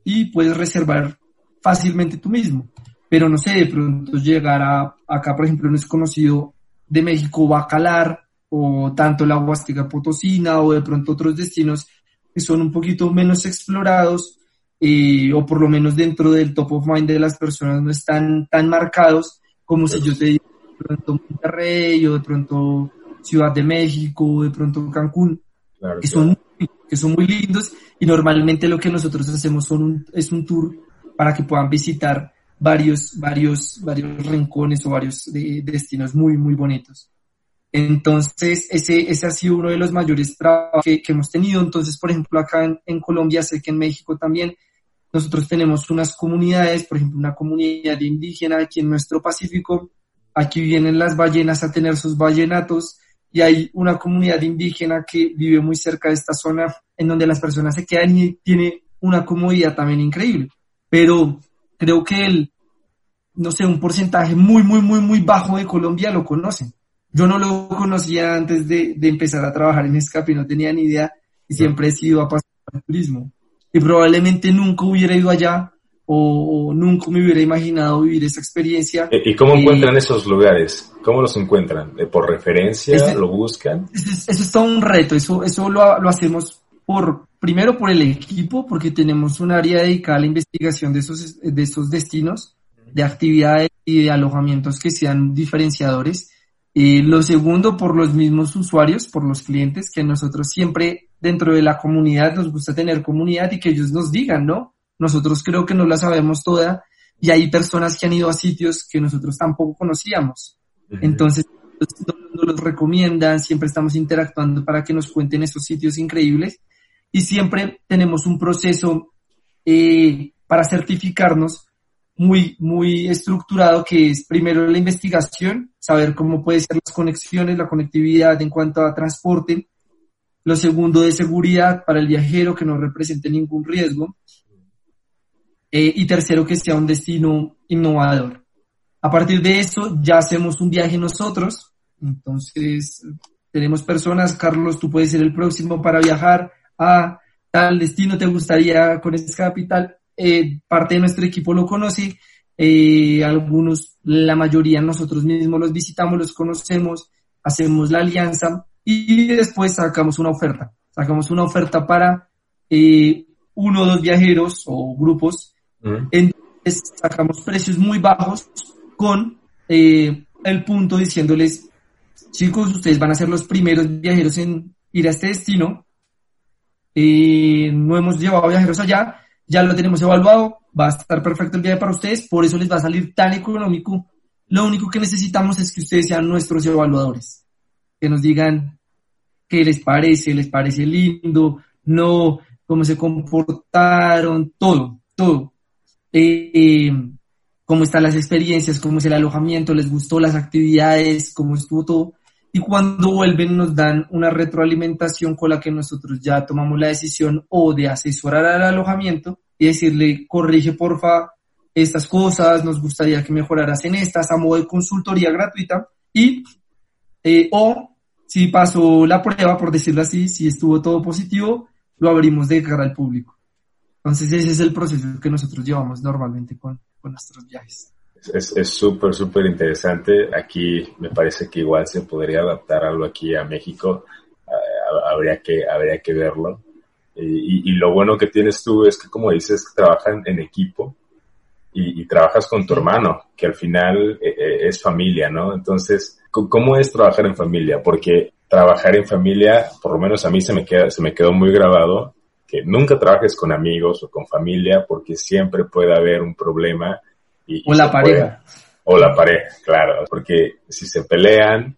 y puedes reservar fácilmente tú mismo pero no sé, de pronto llegar a, acá, por ejemplo, no es conocido de México, Bacalar, o tanto la Huasteca Potosina, o de pronto otros destinos que son un poquito menos explorados, eh, o por lo menos dentro del top of mind de las personas no están tan marcados como si yo te digo de pronto Monterrey, o de pronto Ciudad de México, o de pronto Cancún, que, Son, que son muy lindos, y normalmente lo que nosotros hacemos son es un tour para que puedan visitar varios, varios, varios rincones o varios destinos muy, muy bonitos. Entonces, ese, ese ha sido uno de los mayores trabajos que, hemos tenido. Entonces, por ejemplo, acá en, en, Colombia, sé que en México también, nosotros tenemos unas comunidades, por ejemplo, una comunidad indígena aquí en nuestro Pacífico. Aquí vienen las ballenas a tener sus ballenatos y hay una comunidad indígena que vive muy cerca de esta zona en donde las personas se quedan y tiene una comodidad también increíble. Pero creo que el, no sé, un porcentaje muy, muy, muy, muy bajo de Colombia lo conocen. Yo no lo conocía antes de, de empezar a trabajar en Escape, no tenía ni idea y siempre he sido apasionado del turismo. Y probablemente nunca hubiera ido allá o, nunca me hubiera imaginado vivir esa experiencia. ¿Y cómo encuentran esos lugares? ¿Cómo los encuentran? ¿Por referencia? ¿Lo buscan? Eso, es todo un reto, eso, eso lo, lo hacemos por, primero por el equipo, porque tenemos un área dedicada a la investigación de esos, de esos destinos de actividades y de alojamientos que sean diferenciadores. Y lo segundo, por los mismos usuarios, por los clientes, que nosotros siempre dentro de la comunidad nos gusta tener comunidad y que ellos nos digan, ¿no? Nosotros creo que no la sabemos toda y hay personas que han ido a sitios que nosotros tampoco conocíamos. Entonces, nos los recomiendan, siempre estamos interactuando para que nos cuenten esos sitios increíbles y siempre tenemos un proceso eh, para certificarnos muy, muy estructurado que es primero la investigación, saber cómo pueden ser las conexiones, la conectividad en cuanto a transporte. Lo segundo de seguridad para el viajero que no represente ningún riesgo. Eh, y tercero que sea un destino innovador. A partir de eso ya hacemos un viaje nosotros. Entonces tenemos personas, Carlos, tú puedes ser el próximo para viajar a tal destino, te gustaría con esa capital eh, parte de nuestro equipo lo conoce, eh, algunos, la mayoría nosotros mismos los visitamos, los conocemos, hacemos la alianza y después sacamos una oferta. Sacamos una oferta para eh, uno o dos viajeros o grupos. Entonces sacamos precios muy bajos con el punto diciéndoles, chicos, ustedes van a ser los primeros viajeros en ir a este destino. no hemos llevado viajeros allá, ya lo tenemos evaluado, va a estar perfecto el viaje para ustedes, por eso les va a salir tan económico. Lo único que necesitamos es que ustedes sean nuestros evaluadores, que nos digan qué les parece, les parece lindo, no, cómo se comportaron, todo, todo. Eh, cómo están las experiencias, cómo es el alojamiento, les gustó las actividades, cómo estuvo todo. Y cuando vuelven nos dan una retroalimentación con la que nosotros ya tomamos la decisión o de asesorar al alojamiento y decirle, corrige porfa estas cosas, nos gustaría que mejoraras en estas a modo de consultoría gratuita y eh, o si pasó la prueba, por decirlo así, si estuvo todo positivo, lo abrimos de cara al público. Entonces ese es el proceso que nosotros llevamos normalmente con, con nuestros viajes. Es súper, súper interesante. Aquí me parece que igual se podría adaptar algo aquí a México. habría, que, habría que verlo. Y, y, lo bueno que tienes tú es que, como dices, trabajan en equipo y, trabajas con tu hermano, que al final eh, eh, es familia, ¿no? Entonces, ¿cómo es trabajar en familia? Porque trabajar en familia, por lo menos a mí se me, queda, se me quedó muy grabado, que nunca trabajes con amigos o con familia porque siempre puede haber un problema. Y, o la pareja. o la pareja, claro, porque si se pelean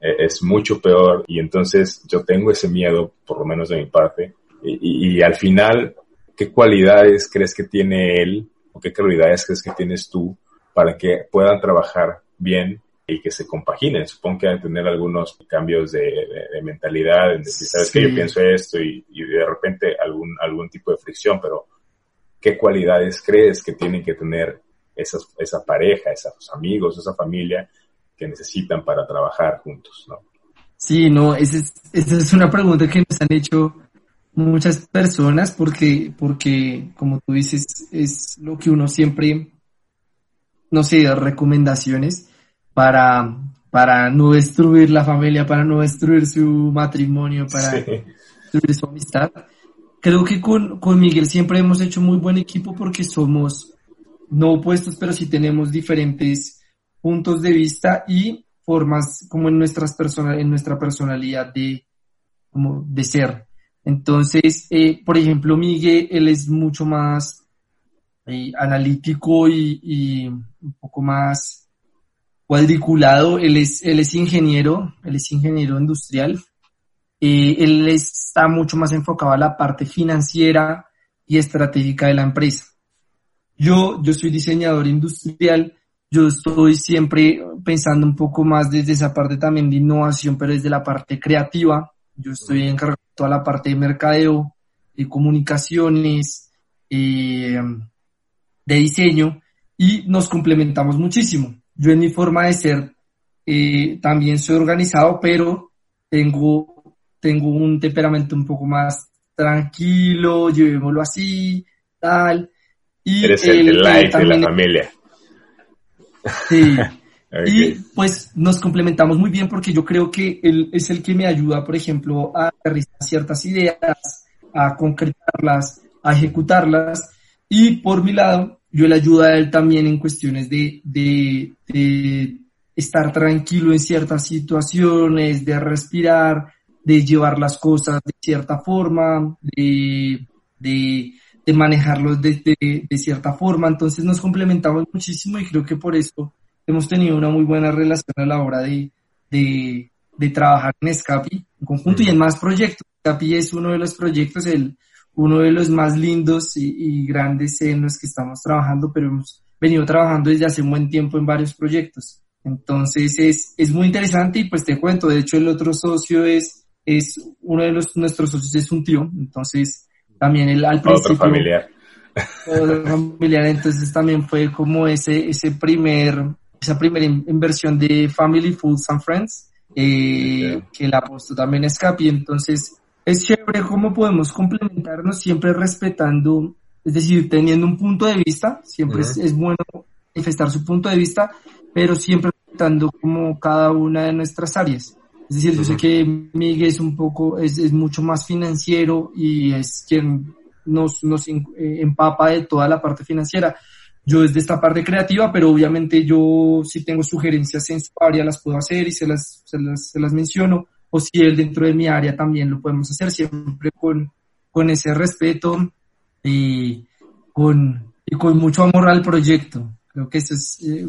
eh, es mucho peor y entonces yo tengo ese miedo, por lo menos de mi parte, y, y al final, ¿qué cualidades crees que tiene él o qué cualidades crees que tienes tú para que puedan trabajar bien y que se compaginen. Supongo que van a tener algunos cambios de, mentalidad, en decir, sabes que yo pienso esto y, de repente algún, algún tipo de fricción, pero ¿qué cualidades crees que tienen que tener esas, esa pareja, esos amigos, esa familia que necesitan para trabajar juntos? ¿no? Sí, no, esa es, esa es una pregunta que nos han hecho muchas personas porque, porque, como tú dices, es lo que uno siempre, no sé, da recomendaciones para, para no destruir la familia, para no destruir su matrimonio, para destruir su amistad. Creo que con, con Miguel siempre hemos hecho muy buen equipo porque somos no opuestos, pero sí tenemos diferentes puntos de vista y formas como en nuestras personas, en nuestra personalidad de, como de ser. Entonces, eh, por ejemplo, Miguel, él es mucho más eh, analítico y, un poco más cuadriculado. Él es, él es ingeniero, él es ingeniero industrial. Eh, él está mucho más enfocado a la parte financiera y estratégica de la empresa. Yo, yo soy diseñador industrial, yo estoy siempre pensando un poco más desde esa parte también de innovación, pero desde la parte creativa. Yo estoy encargado toda la parte de mercadeo, de comunicaciones, eh, de diseño y nos complementamos muchísimo. Yo en mi forma de ser eh, también soy organizado, pero tengo, tengo un temperamento un poco más tranquilo, llevémoslo así, tal. Y Eres el, el light de la familia. Sí. [LAUGHS] Y pues nos complementamos muy bien porque yo creo que él es el que me ayuda, por ejemplo, a aterrizar ciertas ideas, a concretarlas, a ejecutarlas. Y por mi lado, yo le ayudo a él también en cuestiones de, de, de estar tranquilo en ciertas situaciones, de respirar, de llevar las cosas de cierta forma, de, de, de manejarlos de, de, de, cierta forma. Entonces nos complementamos muchísimo y creo que por eso hemos tenido una muy buena relación a la hora de, de, de trabajar en Scapi en conjunto y en más proyectos. Scapi es uno de los proyectos, el, uno de los más lindos y, y, grandes en los que estamos trabajando, pero hemos venido trabajando desde hace un buen tiempo en varios proyectos. Entonces es, es muy interesante y pues te cuento, de hecho el otro socio es, es uno de los, nuestros socios es un tío, entonces también el al principio... Otro familiar. Otro familiar, entonces también fue como ese, ese primer esa primera inversión de Family Foods and Friends, eh, que la apostó también Scapi. Entonces, es chévere cómo podemos complementarnos siempre respetando, es decir, teniendo un punto de vista, siempre es, bueno manifestar su punto de vista, pero siempre respetando como cada una de nuestras áreas. Es decir, yo sé que Miguel es un poco, es, es mucho más financiero y es quien nos, nos eh, empapa de toda la parte financiera. Yo desde esta parte creativa, pero obviamente yo si tengo sugerencias en su área las puedo hacer y se las, se las, se las menciono, o si él dentro de mi área también lo podemos hacer, siempre con, con ese respeto y con, y con mucho amor al proyecto. Creo que eso es, eh,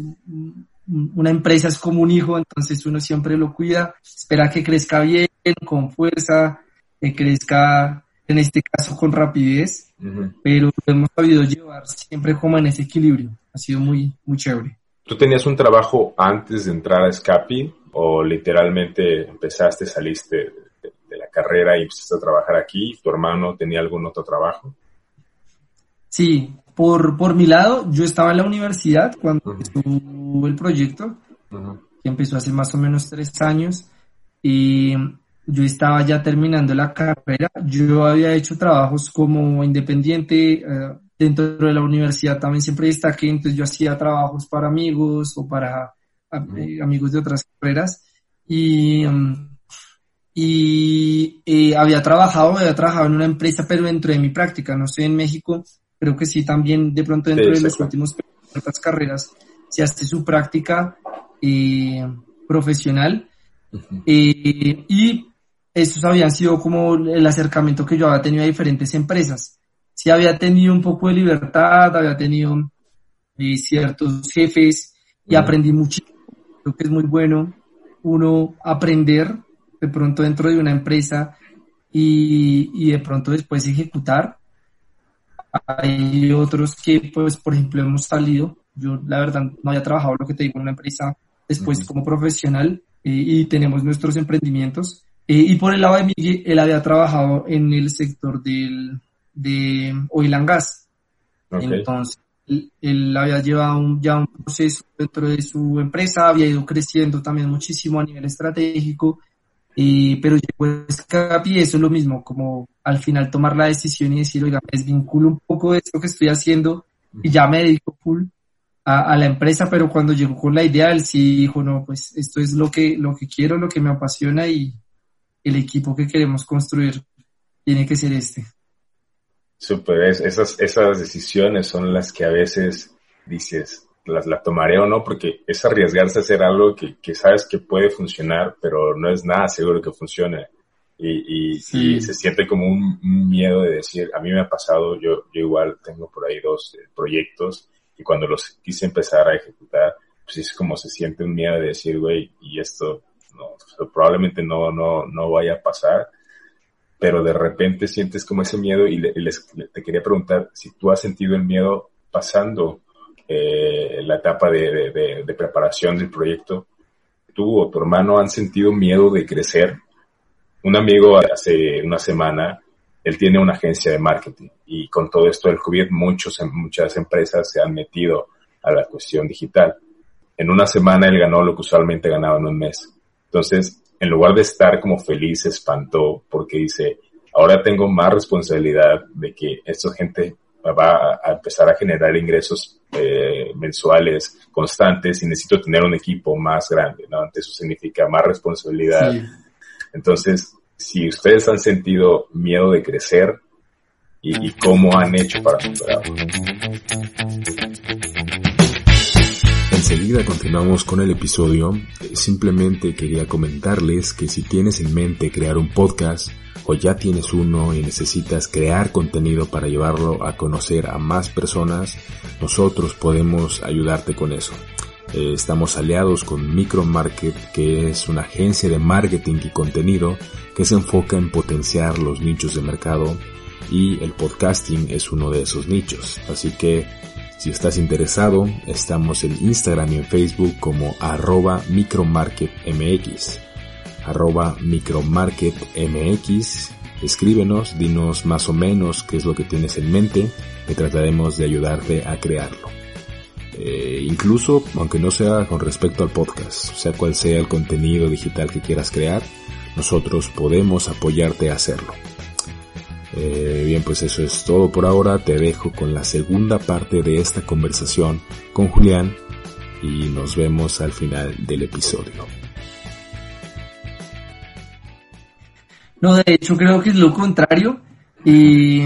una empresa es como un hijo, entonces uno siempre lo cuida, espera que crezca bien, con fuerza, que crezca en este caso con rapidez, pero hemos sabido llevar siempre como en ese equilibrio. ha sido muy, muy chévere. ¿Tú tenías un trabajo antes de entrar a Scapi o literalmente empezaste, saliste de, la carrera y empezaste a trabajar aquí? ¿Tu hermano tenía algún otro trabajo? Sí, por, por mi lado, yo estaba en la universidad cuando empezó el proyecto, que empezó hace más o menos tres años, y yo estaba ya terminando la carrera. Yo había hecho trabajos como independiente eh, dentro de la universidad, también siempre destaqué, entonces yo hacía trabajos para amigos o para eh, amigos de otras carreras, y... Mm, y eh, había trabajado, había trabajado en una empresa, pero dentro de mi práctica, no sé, en México creo que sí también de pronto dentro de los últimos carreras se hace su práctica eh, profesional. Eh, y estos habían sido como el acercamiento que yo había tenido a diferentes empresas. Sí había tenido un poco de libertad, había tenido eh, ciertos jefes y aprendí muchísimo. Creo que es muy bueno uno aprender de pronto dentro de una empresa y, y de pronto después ejecutar hay otros que, pues, por ejemplo, hemos salido. Yo, la verdad, no había trabajado lo que te digo en una empresa después como profesional eh, y tenemos nuestros emprendimientos. Eh, y por el lado de Miguel, él había trabajado en el sector del, de oil and gas. Entonces, él, había llevado un, ya un proceso dentro de su empresa, había ido creciendo también muchísimo a nivel estratégico y, pero llegó Escape y eso es lo mismo, como al final tomar la decisión y decir, oiga, me desvinculo un poco de esto que estoy haciendo y ya me dedico full a, la empresa, pero cuando llegó con la idea, él sí dijo, no, pues esto es lo que, lo que quiero, lo que me apasiona y el equipo que queremos construir tiene que ser este. Super, esas, esas decisiones son las que a veces dices, las, la tomaré o no, porque es arriesgarse a hacer algo que, que sabes que puede funcionar, pero no es nada seguro que funcione. Y, y, se siente como un, miedo de decir, a mí me ha pasado, yo, yo igual tengo por ahí dos eh, proyectos y cuando los quise empezar a ejecutar, pues es como se siente un miedo de decir, güey, y esto no, probablemente no, no, no vaya a pasar, pero de repente sientes como ese miedo y, les, te quería preguntar si tú has sentido el miedo pasando eh, la etapa de, preparación del proyecto, tú o tu hermano han sentido miedo de crecer. Un amigo hace una semana, él tiene una agencia de marketing y con todo esto del COVID muchos, muchas empresas se han metido a la cuestión digital. En una semana él ganó lo que usualmente ganaba en un mes. Entonces, en lugar de estar como feliz, se espantó porque dice, ahora tengo más responsabilidad de que esta gente va a empezar a generar ingresos eh, mensuales constantes y necesito tener un equipo más grande, ¿no? Eso significa más responsabilidad. Entonces, si ustedes han sentido miedo de crecer y, y cómo han hecho para superarlo. Enseguida continuamos con el episodio. Simplemente quería comentarles que si tienes en mente crear un podcast, o ya tienes uno y necesitas crear contenido para llevarlo a conocer a más personas, nosotros podemos ayudarte con eso. Eh, estamos aliados con Micromarket, que es una agencia de marketing y contenido que se enfoca en potenciar los nichos de mercado y el podcasting es uno de esos nichos. Así que si estás interesado, estamos en Instagram y en Facebook como arroba micromarketmx arroba micromarketmx. Escríbenos, dinos más o menos qué es lo que tienes en mente y trataremos de ayudarte a crearlo. Eh, incluso, aunque no sea con respecto al podcast, sea cual sea el contenido digital que quieras crear, nosotros podemos apoyarte a hacerlo. Eh, bien, pues eso es todo por ahora. Te dejo con la segunda parte de esta conversación con Julián y nos vemos al final del episodio. No, de hecho creo que es lo contrario. y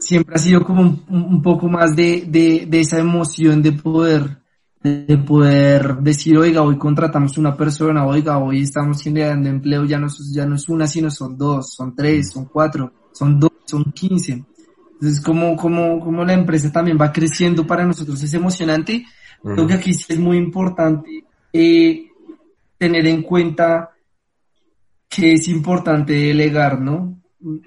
siempre ha sido como un, poco más de, de, esa emoción de poder, de poder decir, oiga, hoy contratamos una persona, oiga, hoy estamos generando empleo, ya no, ya no es una, sino son dos, son tres, son cuatro, son dos, son quince. Entonces, como, como, como la empresa también va creciendo para nosotros es emocionante. Creo que aquí sí es muy importante eh, tener en cuenta que es importante delegar, ¿no?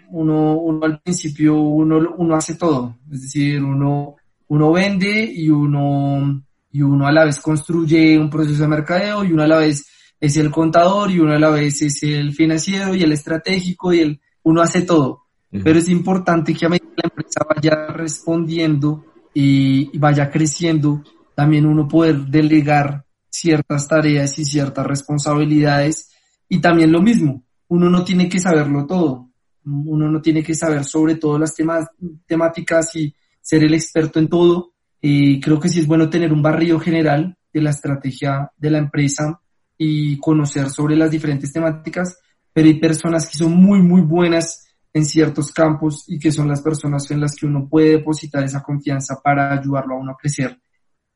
Uno, uno al principio, uno, uno hace todo, es decir, uno uno vende y uno, y uno a la vez construye un proceso de mercadeo y uno a la vez es el contador y uno a la vez es el financiero y el estratégico y el, uno hace todo. Pero es importante que a medida que la empresa vaya respondiendo y, vaya creciendo, también uno poder delegar ciertas tareas y ciertas responsabilidades. Y también lo mismo, uno no tiene que saberlo todo. Uno no tiene que saber sobre todas las temas, temáticas y ser el experto en todo. Y creo que sí es bueno tener un barrio general de la estrategia de la empresa y conocer sobre las diferentes temáticas, pero hay personas que son muy, muy buenas en ciertos campos y que son las personas en las que uno puede depositar esa confianza para ayudarlo a uno a crecer.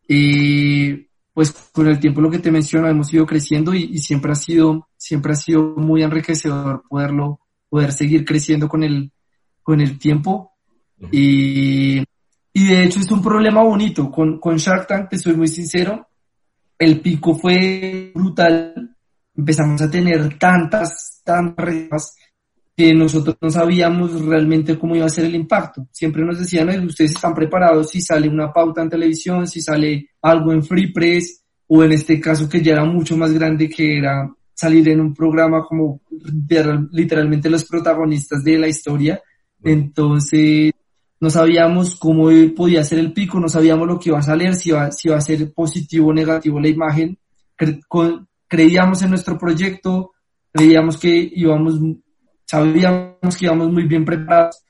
y pues con el tiempo lo que te menciono hemos ido creciendo y, siempre ha sido siempre ha sido muy enriquecedor poderlo poder seguir creciendo con el con el tiempo. Y, y de hecho es un problema bonito. Con con Shark Tank te soy muy sincero el pico fue brutal. Empezamos a tener tantas tantas que nosotros no sabíamos realmente cómo iba a ser el impacto. Siempre nos decían, ustedes están preparados si sale una pauta en televisión, si sale algo en Free Press, o en este caso que ya era mucho más grande, que era salir en un programa como literalmente los protagonistas de la historia. Entonces, no sabíamos cómo podía ser el pico, no sabíamos lo que iba a salir, si iba, si iba a ser positivo o negativo la imagen. creíamos en nuestro proyecto, creíamos que íbamos sabíamos que íbamos muy bien preparados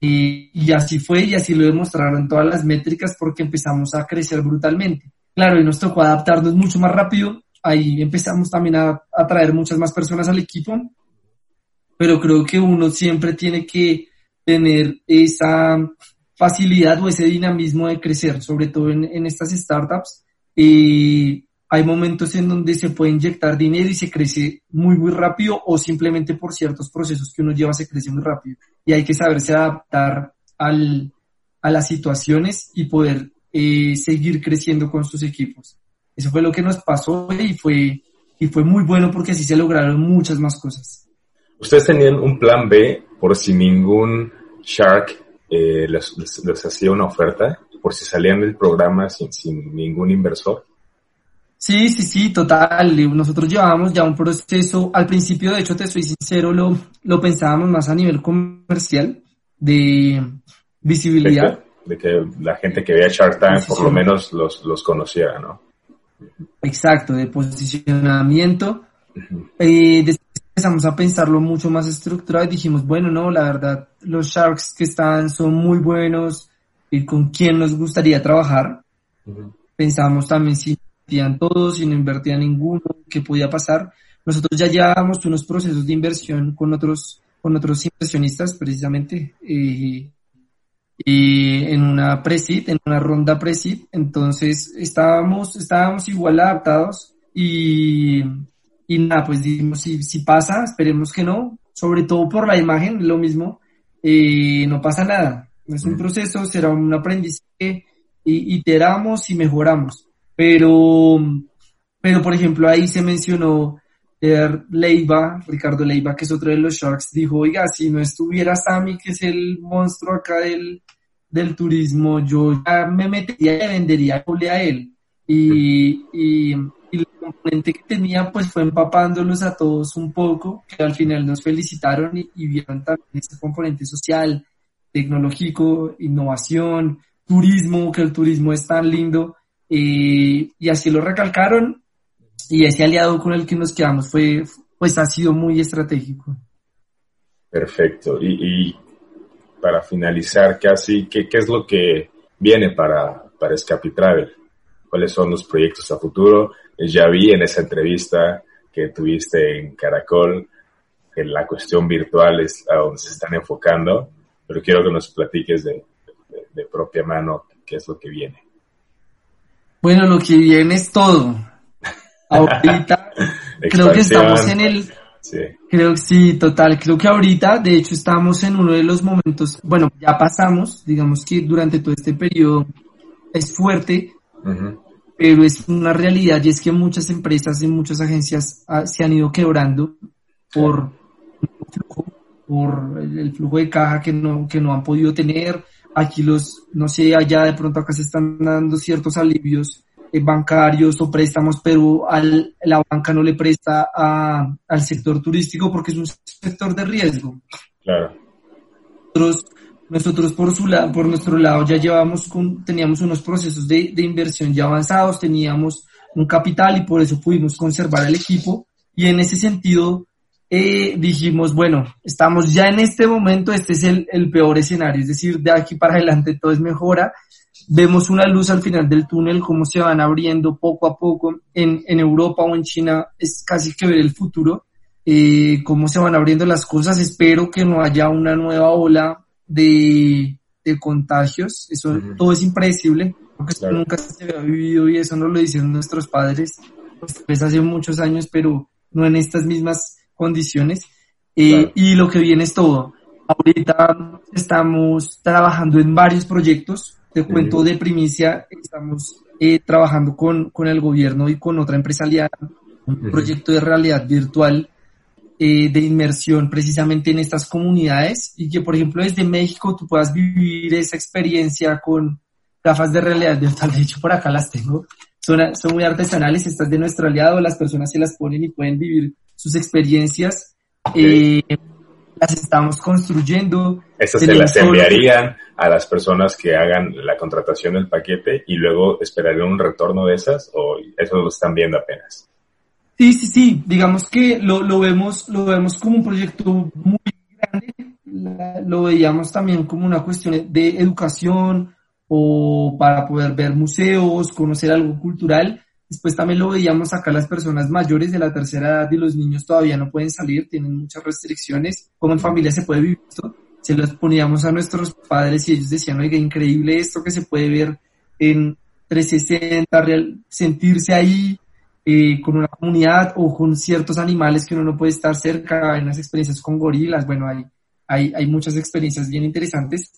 y, así fue y así lo demostraron todas las métricas porque empezamos a crecer brutalmente. Claro, y nos tocó adaptarnos mucho más rápido, ahí empezamos también a atraer muchas más personas al equipo, pero creo que uno siempre tiene que tener esa facilidad o ese dinamismo de crecer, sobre todo en, en estas startups. Y hay momentos en donde se puede inyectar dinero y se crece muy, muy rápido o simplemente por ciertos procesos que uno lleva se crece muy rápido. Y hay que saberse adaptar al, a las situaciones y poder eh, seguir creciendo con sus equipos. Eso fue lo que nos pasó y fue, y fue muy bueno porque así se lograron muchas más cosas. Ustedes tenían un plan B por si ningún Shark eh, les, les, hacía una oferta, por si salían del programa sin, sin ningún inversor. Sí, sí, sí, total. Nosotros llevábamos ya un proceso, al principio, de hecho, te soy sincero, lo, lo pensábamos más a nivel comercial, de visibilidad. De que, la gente que veía Shark Tank por lo menos los, los conociera, ¿no? Exacto, de posicionamiento. Eh, después empezamos a pensarlo mucho más estructurado y dijimos, bueno, no, la verdad, los Sharks que están son muy buenos y con quién nos gustaría trabajar. Pensamos también si invertían todos y no invertía ninguno, qué podía pasar. Nosotros ya llevábamos unos procesos de inversión con otros, con otros inversionistas precisamente, eh, y en una pre en una ronda pre entonces estábamos, estábamos igual adaptados y, y nada, pues dijimos, si, si pasa, esperemos que no, sobre todo por la imagen, lo mismo, eh, no pasa nada, es un proceso, será un aprendizaje, y iteramos y mejoramos. Pero, pero por ejemplo, ahí se mencionó Leiva, Ricardo Leiva, que es otro de los Sharks, dijo, oiga, si no estuviera Sammy, que es el monstruo acá del, del turismo, yo ya me metería y vendería a él. Y, y, y, el componente que tenía, pues fue empapándolos a todos un poco, que al final nos felicitaron y, y vieron también ese componente social, tecnológico, innovación, turismo, que el turismo es tan lindo y así lo recalcaron y ese aliado con el que nos quedamos fue, pues ha sido muy estratégico. Perfecto. Y, para finalizar casi, ¿qué, ¿qué, es lo que viene para, para Travel? ¿Cuáles son los proyectos a futuro? Ya vi en esa entrevista que tuviste en Caracol que la cuestión virtual es a donde se están enfocando, pero quiero que nos platiques de, de propia mano qué es lo que viene. Bueno, lo que viene es todo. Ahorita [LAUGHS] creo que estamos en el... Sí. Creo que sí, total. Creo que ahorita, de hecho, estamos en uno de los momentos, bueno, ya pasamos, digamos que durante todo este periodo es fuerte, pero es una realidad y es que muchas empresas y muchas agencias ah, se han ido quebrando por, por el flujo de caja que no, que no han podido tener, aquí los, no sé, allá de pronto acá se están dando ciertos alivios eh, bancarios o préstamos, pero al, la banca no le presta a, al sector turístico porque es un sector de riesgo. Claro. Nosotros, nosotros por, su lado, por nuestro lado ya llevamos, con, teníamos unos procesos de, de inversión ya avanzados, teníamos un capital y por eso pudimos conservar el equipo y en ese sentido eh, dijimos, bueno, estamos ya en este momento, este es el, el, peor escenario, es decir, de aquí para adelante todo es mejora, vemos una luz al final del túnel, cómo se van abriendo poco a poco. En, en Europa o en China, es casi que ver el futuro, eh, cómo se van abriendo las cosas, espero que no haya una nueva ola de, de contagios, eso todo es impredecible, porque claro. nunca se había vivido y eso nos lo dicen nuestros padres, pues hace muchos años, pero no en estas mismas condiciones. Eh, claro. Y lo que viene es todo. Ahorita estamos trabajando en varios proyectos. Te cuento -huh. de primicia, estamos eh, trabajando con, con el gobierno y con otra empresa aliada, un -huh. proyecto de realidad virtual eh, de inmersión precisamente en estas comunidades y que, por ejemplo, desde México tú puedas vivir esa experiencia con gafas de realidad virtual. [LAUGHS] De hecho, por acá las tengo. Son, son muy artesanales, estas de nuestro aliado, las personas se las ponen y pueden vivir sus experiencias. Okay. Eh, las estamos construyendo. Estas se las enviarían a las personas que hagan la contratación del paquete y luego esperarían un retorno de esas o eso lo están viendo apenas. Sí, sí, sí. Digamos que lo, lo vemos, lo vemos como un proyecto muy grande. La, lo veíamos también como una cuestión de educación o para poder ver museos, conocer algo cultural Después también lo veíamos acá las personas mayores de la tercera edad y los niños todavía no pueden salir, tienen muchas restricciones. Como en familia se puede vivir esto? Se los poníamos a nuestros padres y ellos decían, oiga, increíble esto que se puede ver en 360, real, sentirse ahí eh, con una comunidad o con ciertos animales que uno no puede estar cerca, en las experiencias con gorilas, bueno, hay, hay, hay muchas experiencias bien interesantes.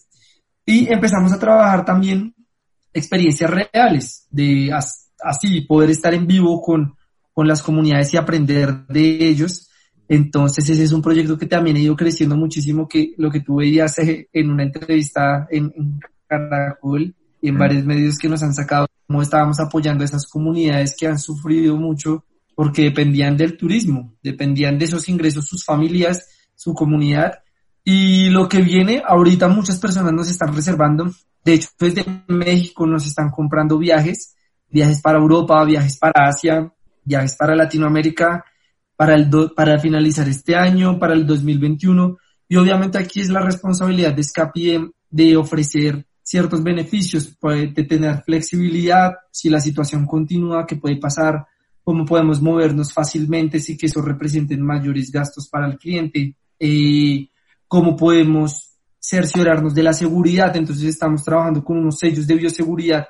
Y empezamos a trabajar también experiencias reales de así, poder estar en vivo con, con las comunidades y aprender de ellos. Entonces ese es un proyecto que también ha ido creciendo muchísimo, que lo que tú veías en una entrevista en, en Caracol y en varios medios que nos han sacado, cómo estábamos apoyando a esas comunidades que han sufrido mucho porque dependían del turismo, dependían de esos ingresos sus familias, su comunidad. Y lo que viene, ahorita muchas personas nos están reservando, de hecho desde México nos están comprando viajes viajes para Europa, viajes para Asia, viajes para Latinoamérica, para, el para finalizar este año, para el 2021. Y obviamente aquí es la responsabilidad de Scapi de, ofrecer ciertos beneficios, de tener flexibilidad, si la situación continúa, qué puede pasar, cómo podemos movernos fácilmente sin que eso represente mayores gastos para el cliente, eh, cómo podemos cerciorarnos de la seguridad. Entonces estamos trabajando con unos sellos de bioseguridad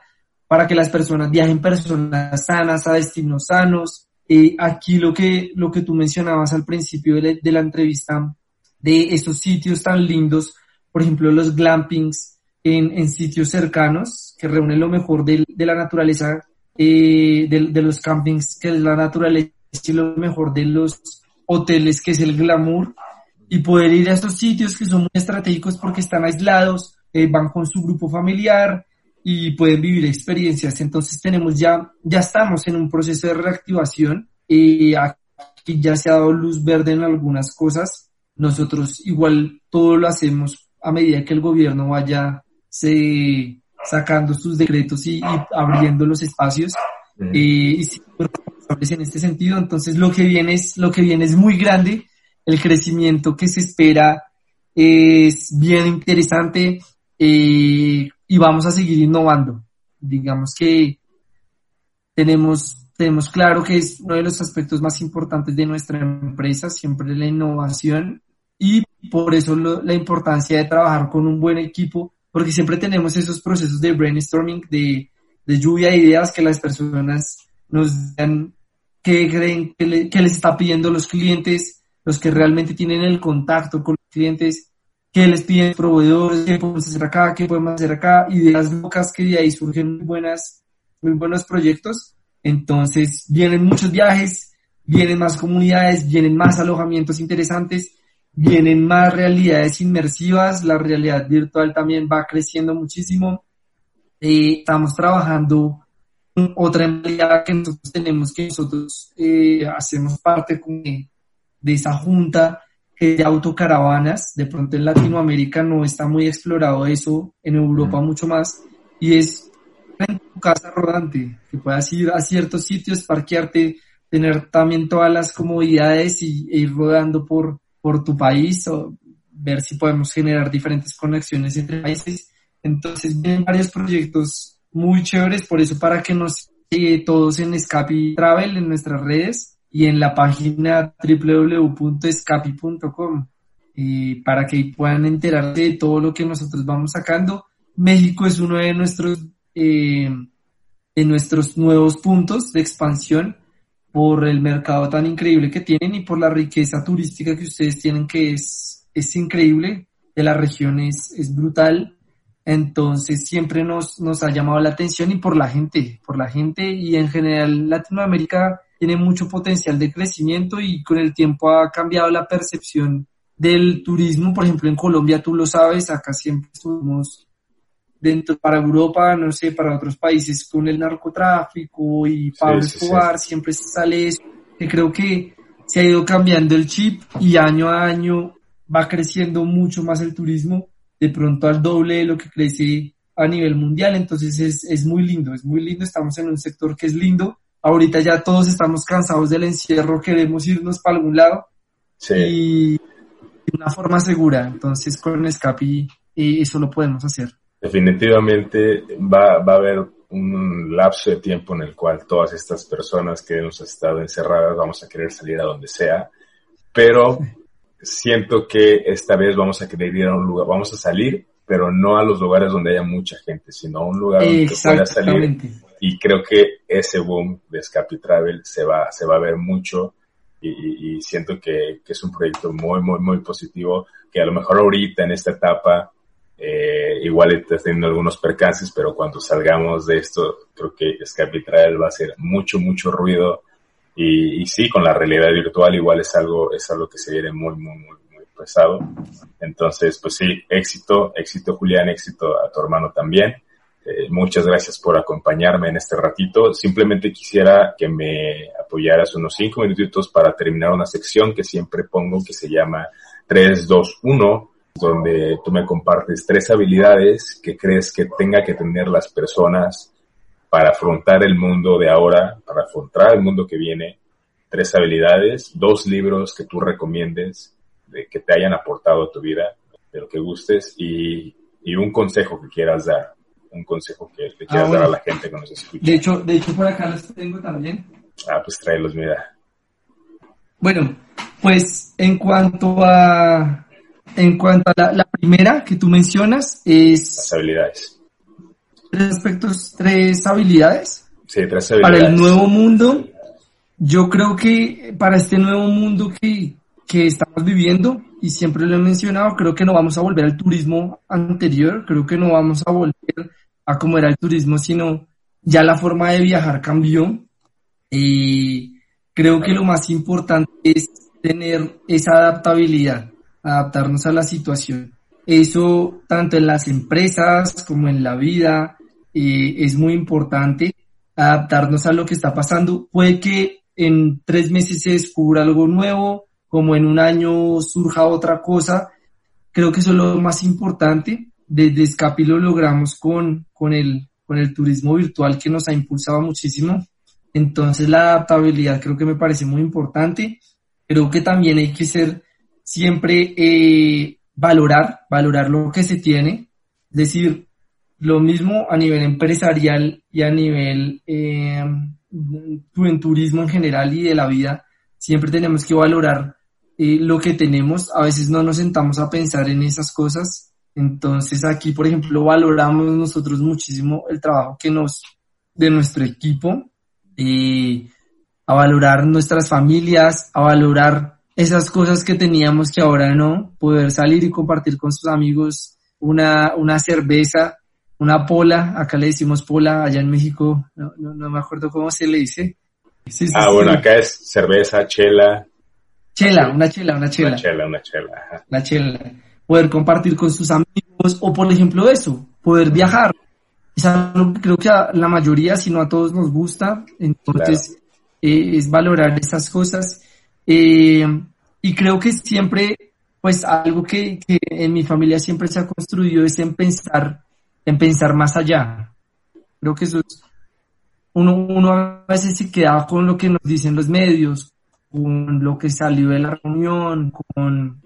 para que las personas viajen personas sanas a destinos sanos. Eh, aquí lo que, lo que tú mencionabas al principio de la, entrevista, de esos sitios tan lindos, por ejemplo, los glampings en, en sitios cercanos, que reúnen lo mejor de, de la naturaleza, eh, de, de, los campings, que es la naturaleza, y lo mejor de los hoteles, que es el glamour, y poder ir a estos sitios que son muy estratégicos porque están aislados, eh, van con su grupo familiar, y pueden vivir experiencias. Entonces tenemos ya, ya estamos en un proceso de reactivación y aquí ya se ha dado luz verde en algunas cosas. Nosotros igual todo lo hacemos a medida que el gobierno vaya se, sacando sus decretos y, y abriendo los espacios. -huh. eh, y sí, en este sentido. Entonces lo que viene es, lo que viene es muy grande. El crecimiento que se espera es bien interesante. Eh, y vamos a seguir innovando. Digamos que tenemos, tenemos claro que es uno de los aspectos más importantes de nuestra empresa, siempre la innovación y por eso lo, la importancia de trabajar con un buen equipo, porque siempre tenemos esos procesos de brainstorming, de, lluvia de ideas que las personas nos dan, que creen que les está pidiendo los clientes, los que realmente tienen el contacto con los clientes qué les piden proveedores, qué podemos hacer acá, qué podemos hacer acá, ideas locas que de ahí surgen muy buenas, muy buenos proyectos. Entonces vienen muchos viajes, vienen más comunidades, vienen más alojamientos interesantes vienen más realidades inmersivas, la realidad virtual también va creciendo muchísimo. Eh, estamos trabajando en otra realidad que nosotros tenemos, que nosotros eh, hacemos parte de esa junta de autocaravanas. De pronto en Latinoamérica no está muy explorado eso, en Europa mucho más. Y es en tu casa rodante, que puedas ir a ciertos sitios, parquearte, tener también todas las comodidades y, e ir rodando por, por tu país o ver si podemos generar diferentes conexiones entre países. Entonces vienen varios proyectos muy chéveres, por eso para que nos sigue todos en Escapi Travel en nuestras redes y en la página www.escapi.com para que puedan enterarse de todo lo que nosotros vamos sacando. México es uno de nuestros, eh, de nuestros nuevos puntos de expansión por el mercado tan increíble que tienen y por la riqueza turística que ustedes tienen, que es, es increíble, de la región es, es brutal. Entonces siempre nos, nos ha llamado la atención y por la gente, por la gente y en general Latinoamérica tiene mucho potencial de crecimiento y con el tiempo ha cambiado la percepción del turismo. Por ejemplo, en Colombia, tú lo sabes, acá siempre estuvimos dentro para Europa, no sé, para otros países con el narcotráfico y Pablo Escobar, siempre sale eso, que creo que se ha ido cambiando el chip y año a año va creciendo mucho más el turismo, de pronto al doble de lo que crece a nivel mundial, entonces es, es muy lindo, es muy lindo, estamos en un sector que es lindo, ahorita ya todos estamos cansados del encierro, queremos irnos para algún lado sí. y de una forma segura, entonces con Escapi eh, eso lo podemos hacer definitivamente va, va a haber un lapso de tiempo en el cual todas estas personas que hemos estado encerradas vamos a querer salir a donde sea, pero siento que esta vez vamos a querer ir a un lugar, vamos a salir, pero no a los lugares donde haya mucha gente, sino a un lugar donde pueda salir. Y creo que ese boom de Escape Travel se va, se va a ver mucho y, siento que, que es un proyecto muy, muy, muy positivo, que a lo mejor ahorita en esta etapa eh, igual estás teniendo algunos percances, pero cuando salgamos de esto, creo que Travel va a hacer mucho, mucho ruido. Y, y, sí, con la realidad virtual igual es algo, es algo que se viene muy, muy, muy, muy pesado. Entonces, pues sí, éxito, éxito Julián, éxito a tu hermano también. Eh, muchas gracias por acompañarme en este ratito. Simplemente quisiera que me apoyaras unos cinco minutitos para terminar una sección que siempre pongo que se llama 3, 2, 1 donde tú me compartes tres habilidades que crees que tenga que tener las personas para afrontar el mundo de ahora, para afrontar el mundo que viene. Tres habilidades, dos libros que tú recomiendes, de que te hayan aportado a tu vida, de lo que gustes, y un consejo que quieras dar, un consejo que le quieras ah, dar a la gente que nos escucha. De hecho, de hecho por acá los tengo también. Ah, pues tráelos, mira. Bueno, pues en cuanto a en cuanto a la, primera que tú mencionas, es... Las habilidades. Tres aspectos, tres habilidades. Sí, tres habilidades. Para el nuevo mundo, yo creo que para este nuevo mundo que, que estamos viviendo, y siempre lo he mencionado, creo que no vamos a volver al turismo anterior, creo que no vamos a volver a como era el turismo, sino ya la forma de viajar cambió. Y creo que lo más importante es tener esa adaptabilidad adaptarnos a la situación. Eso tanto en las empresas como en la vida eh, es muy importante adaptarnos a lo que está pasando. Puede que en tres meses se descubra algo nuevo, como en un año surja otra cosa. Creo que eso es lo más importante. Desde Escapi lo logramos con, con, el, con el turismo virtual que nos ha impulsado muchísimo. Entonces la adaptabilidad creo que me parece muy importante. Creo que también hay que ser siempre eh, valorar, valorar lo que se tiene, es decir, lo mismo a nivel empresarial y a nivel eh, en turismo en general y de la vida, siempre tenemos que valorar eh, lo que tenemos, a veces no nos sentamos a pensar en esas cosas, entonces aquí, por ejemplo, valoramos nosotros muchísimo el trabajo que nos, de nuestro equipo, a valorar nuestras familias, a valorar esas cosas que teníamos que ahora no, poder salir y compartir con sus amigos una, una cerveza, una pola, acá le decimos pola, allá en México, no, me acuerdo cómo se le dice. ah, bueno, acá es cerveza, chela. Chela, una chela, una chela. Una chela, una chela. La chela. Poder compartir con sus amigos o, por ejemplo, eso, poder viajar. Es algo que creo que a la mayoría, si no a todos nos gusta. Entonces, eh, es valorar esas cosas. Eh, y creo que siempre, pues algo que, que, en mi familia siempre se ha construido es en pensar, en pensar más allá. Creo que eso es, uno, uno a veces se queda con lo que nos dicen los medios, con lo que salió de la reunión, con,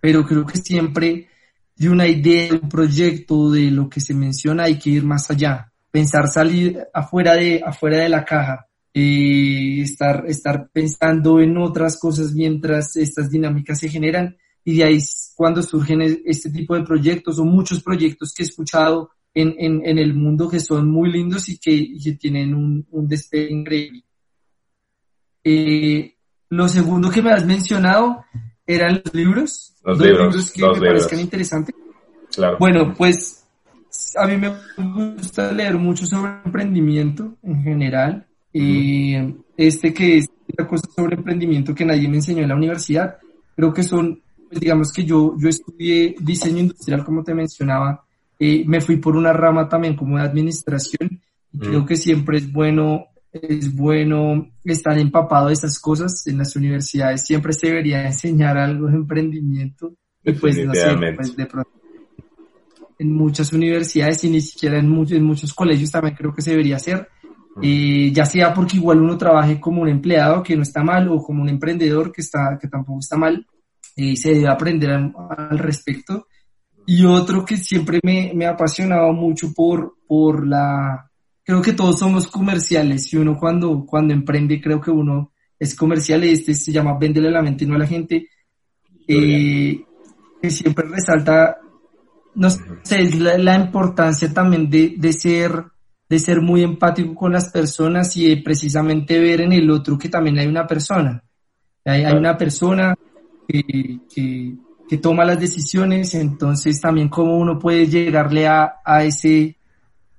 pero creo que siempre de una idea, de un proyecto, de lo que se menciona, hay que ir más allá, pensar salir afuera de, afuera de la caja, eh, estar, estar pensando en otras cosas mientras estas dinámicas se generan y de ahí cuando surgen este tipo de proyectos o muchos proyectos que he escuchado en, en, en el mundo que son muy lindos y que, y que tienen un, un despegue increíble. Eh, lo segundo que me has mencionado eran los libros. Los libros, que los me libros. parezcan interesantes. Claro. Bueno, pues a mí me gusta leer mucho sobre emprendimiento en general. Eh, este que es la cosa sobre emprendimiento que nadie me enseñó en la universidad. Creo que son, pues digamos que yo, yo estudié diseño industrial, como te mencionaba. Eh, me fui por una rama también como de administración. Y Mm. creo que siempre es bueno es bueno estar empapado de esas cosas en las universidades. Siempre se debería enseñar algo de emprendimiento. Y pues no sé, pues de pronto en muchas universidades y ni siquiera en muchos, en muchos colegios también creo que se debería hacer. Eh, ya sea porque igual uno trabaje como un empleado, que no está mal, o como un emprendedor, que, está, que tampoco está mal, eh, se debe aprender al, al respecto. Y otro que siempre me, me ha apasionado mucho por, por la... Creo que todos somos comerciales y uno cuando, cuando emprende creo que uno es comercial, este se llama Véndele la mente y no a la gente, eh, que siempre resalta, no sé, es la, la importancia también de, de ser de ser muy empático con las personas y de precisamente ver en el otro que también hay una persona. Hay, hay una persona que, que, que toma las decisiones, entonces también cómo uno puede llegarle a, a ese,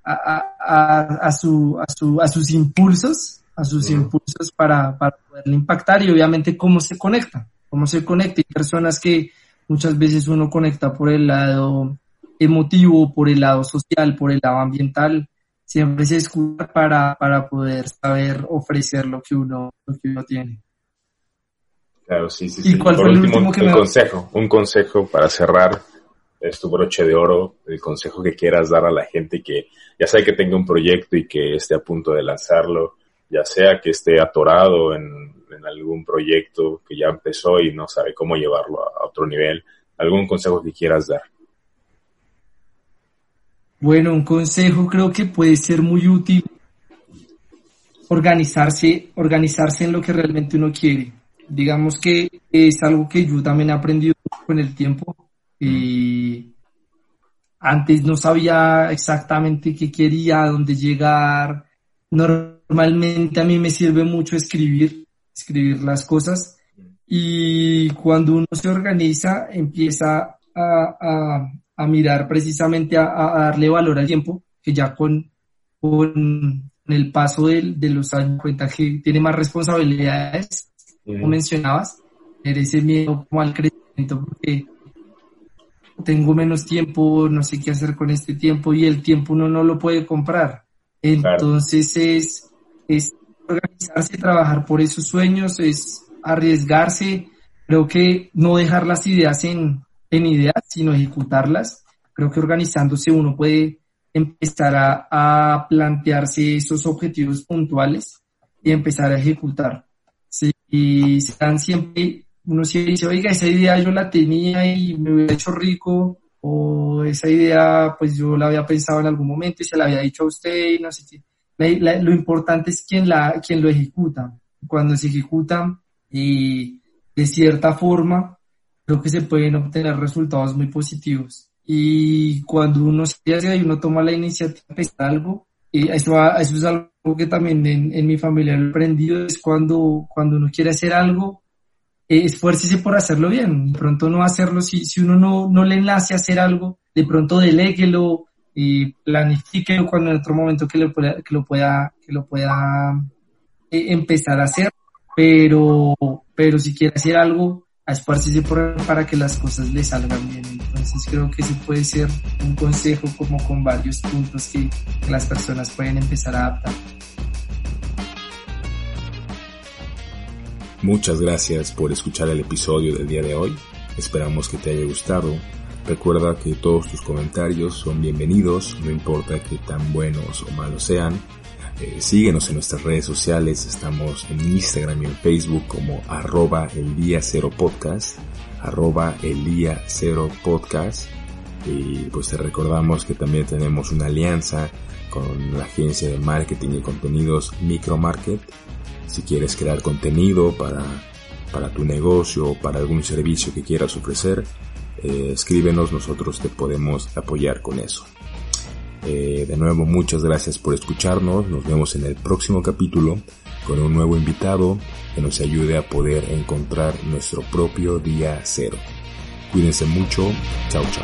a, a, a, su, a, su, a sus impulsos, a sus impulsos para, para poderle impactar y obviamente cómo se conecta, cómo se conecta. Hay personas que muchas veces uno conecta por el lado emotivo, por el lado social, por el lado ambiental, siempre se escucha para, para poder saber ofrecer lo que uno, lo que uno tiene. Claro, sí, sí, ¿Y sí. cuál Por fue el último, último que un me- consejo, un consejo para cerrar es tu broche de oro, el consejo que quieras dar a la gente que ya sea que tenga un proyecto y que esté a punto de lanzarlo, ya sea que esté atorado en, algún proyecto que ya empezó y no sabe cómo llevarlo a, a otro nivel, algún consejo que quieras dar. Bueno, un consejo creo que puede ser muy útil organizarse, organizarse en lo que realmente uno quiere. Digamos que es algo que yo también he aprendido con el tiempo. Y antes no sabía exactamente qué quería, dónde llegar. Normalmente a mí me sirve mucho escribir, escribir las cosas. Y cuando uno se organiza, empieza a, a, a mirar precisamente a, a darle valor al tiempo, que ya con, con el paso del- de, los años cuenta que tiene más responsabilidades, como mencionabas, ese miedo como al crecimiento porque tengo menos tiempo, no sé qué hacer con este tiempo y el tiempo uno no lo puede comprar. Entonces es, es organizarse, trabajar por esos sueños, es arriesgarse, creo que no dejar las ideas en, en ideas, sino ejecutarlas. Creo que organizándose uno puede empezar a, a plantearse esos objetivos puntuales y empezar a ejecutar. Sí, y están siempre, uno siempre dice, oiga, esa idea yo la tenía y me hubiera hecho rico, o esa idea pues yo la había pensado en algún momento y se la había dicho a usted y no sé qué. La- la- lo importante es quien, la, quien lo ejecuta. Cuando se ejecuta y de cierta forma, creo que se pueden obtener resultados muy positivos. Y cuando uno se hace y uno toma la iniciativa de algo, y eso, eso es algo que también en, en mi familia he aprendido, es cuando, cuando uno quiere hacer algo, esfuércese por hacerlo bien. De pronto no hacerlo, si, si uno no, no le nace a hacer algo, de pronto deléguelo y planifíquelo cuando en otro momento que lo pueda, que lo pueda, que lo pueda eh, empezar a hacer. pero, pero si quiere hacer algo, esparcirse por para que las cosas le salgan bien. Entonces creo que ese puede ser un consejo como con varios puntos que las personas pueden empezar a adaptar. Muchas gracias por escuchar el episodio del día de hoy. Esperamos que te haya gustado. Recuerda que todos tus comentarios son bienvenidos, no importa que tan buenos o malos sean. Eh, síguenos en nuestras redes sociales, estamos en Instagram y en Facebook como arroba el día cero podcast, arroba el día cero podcast. Y pues te recordamos que también tenemos una alianza con la agencia de marketing y contenidos Micromarket. Si quieres crear contenido para, para tu negocio o para algún servicio que quieras ofrecer, eh, escríbenos, nosotros te podemos apoyar con eso. Eh, de nuevo, muchas gracias por escucharnos. Nos vemos en el próximo capítulo con un nuevo invitado que nos ayude a poder encontrar nuestro propio día cero. Cuídense mucho. Chao, chao.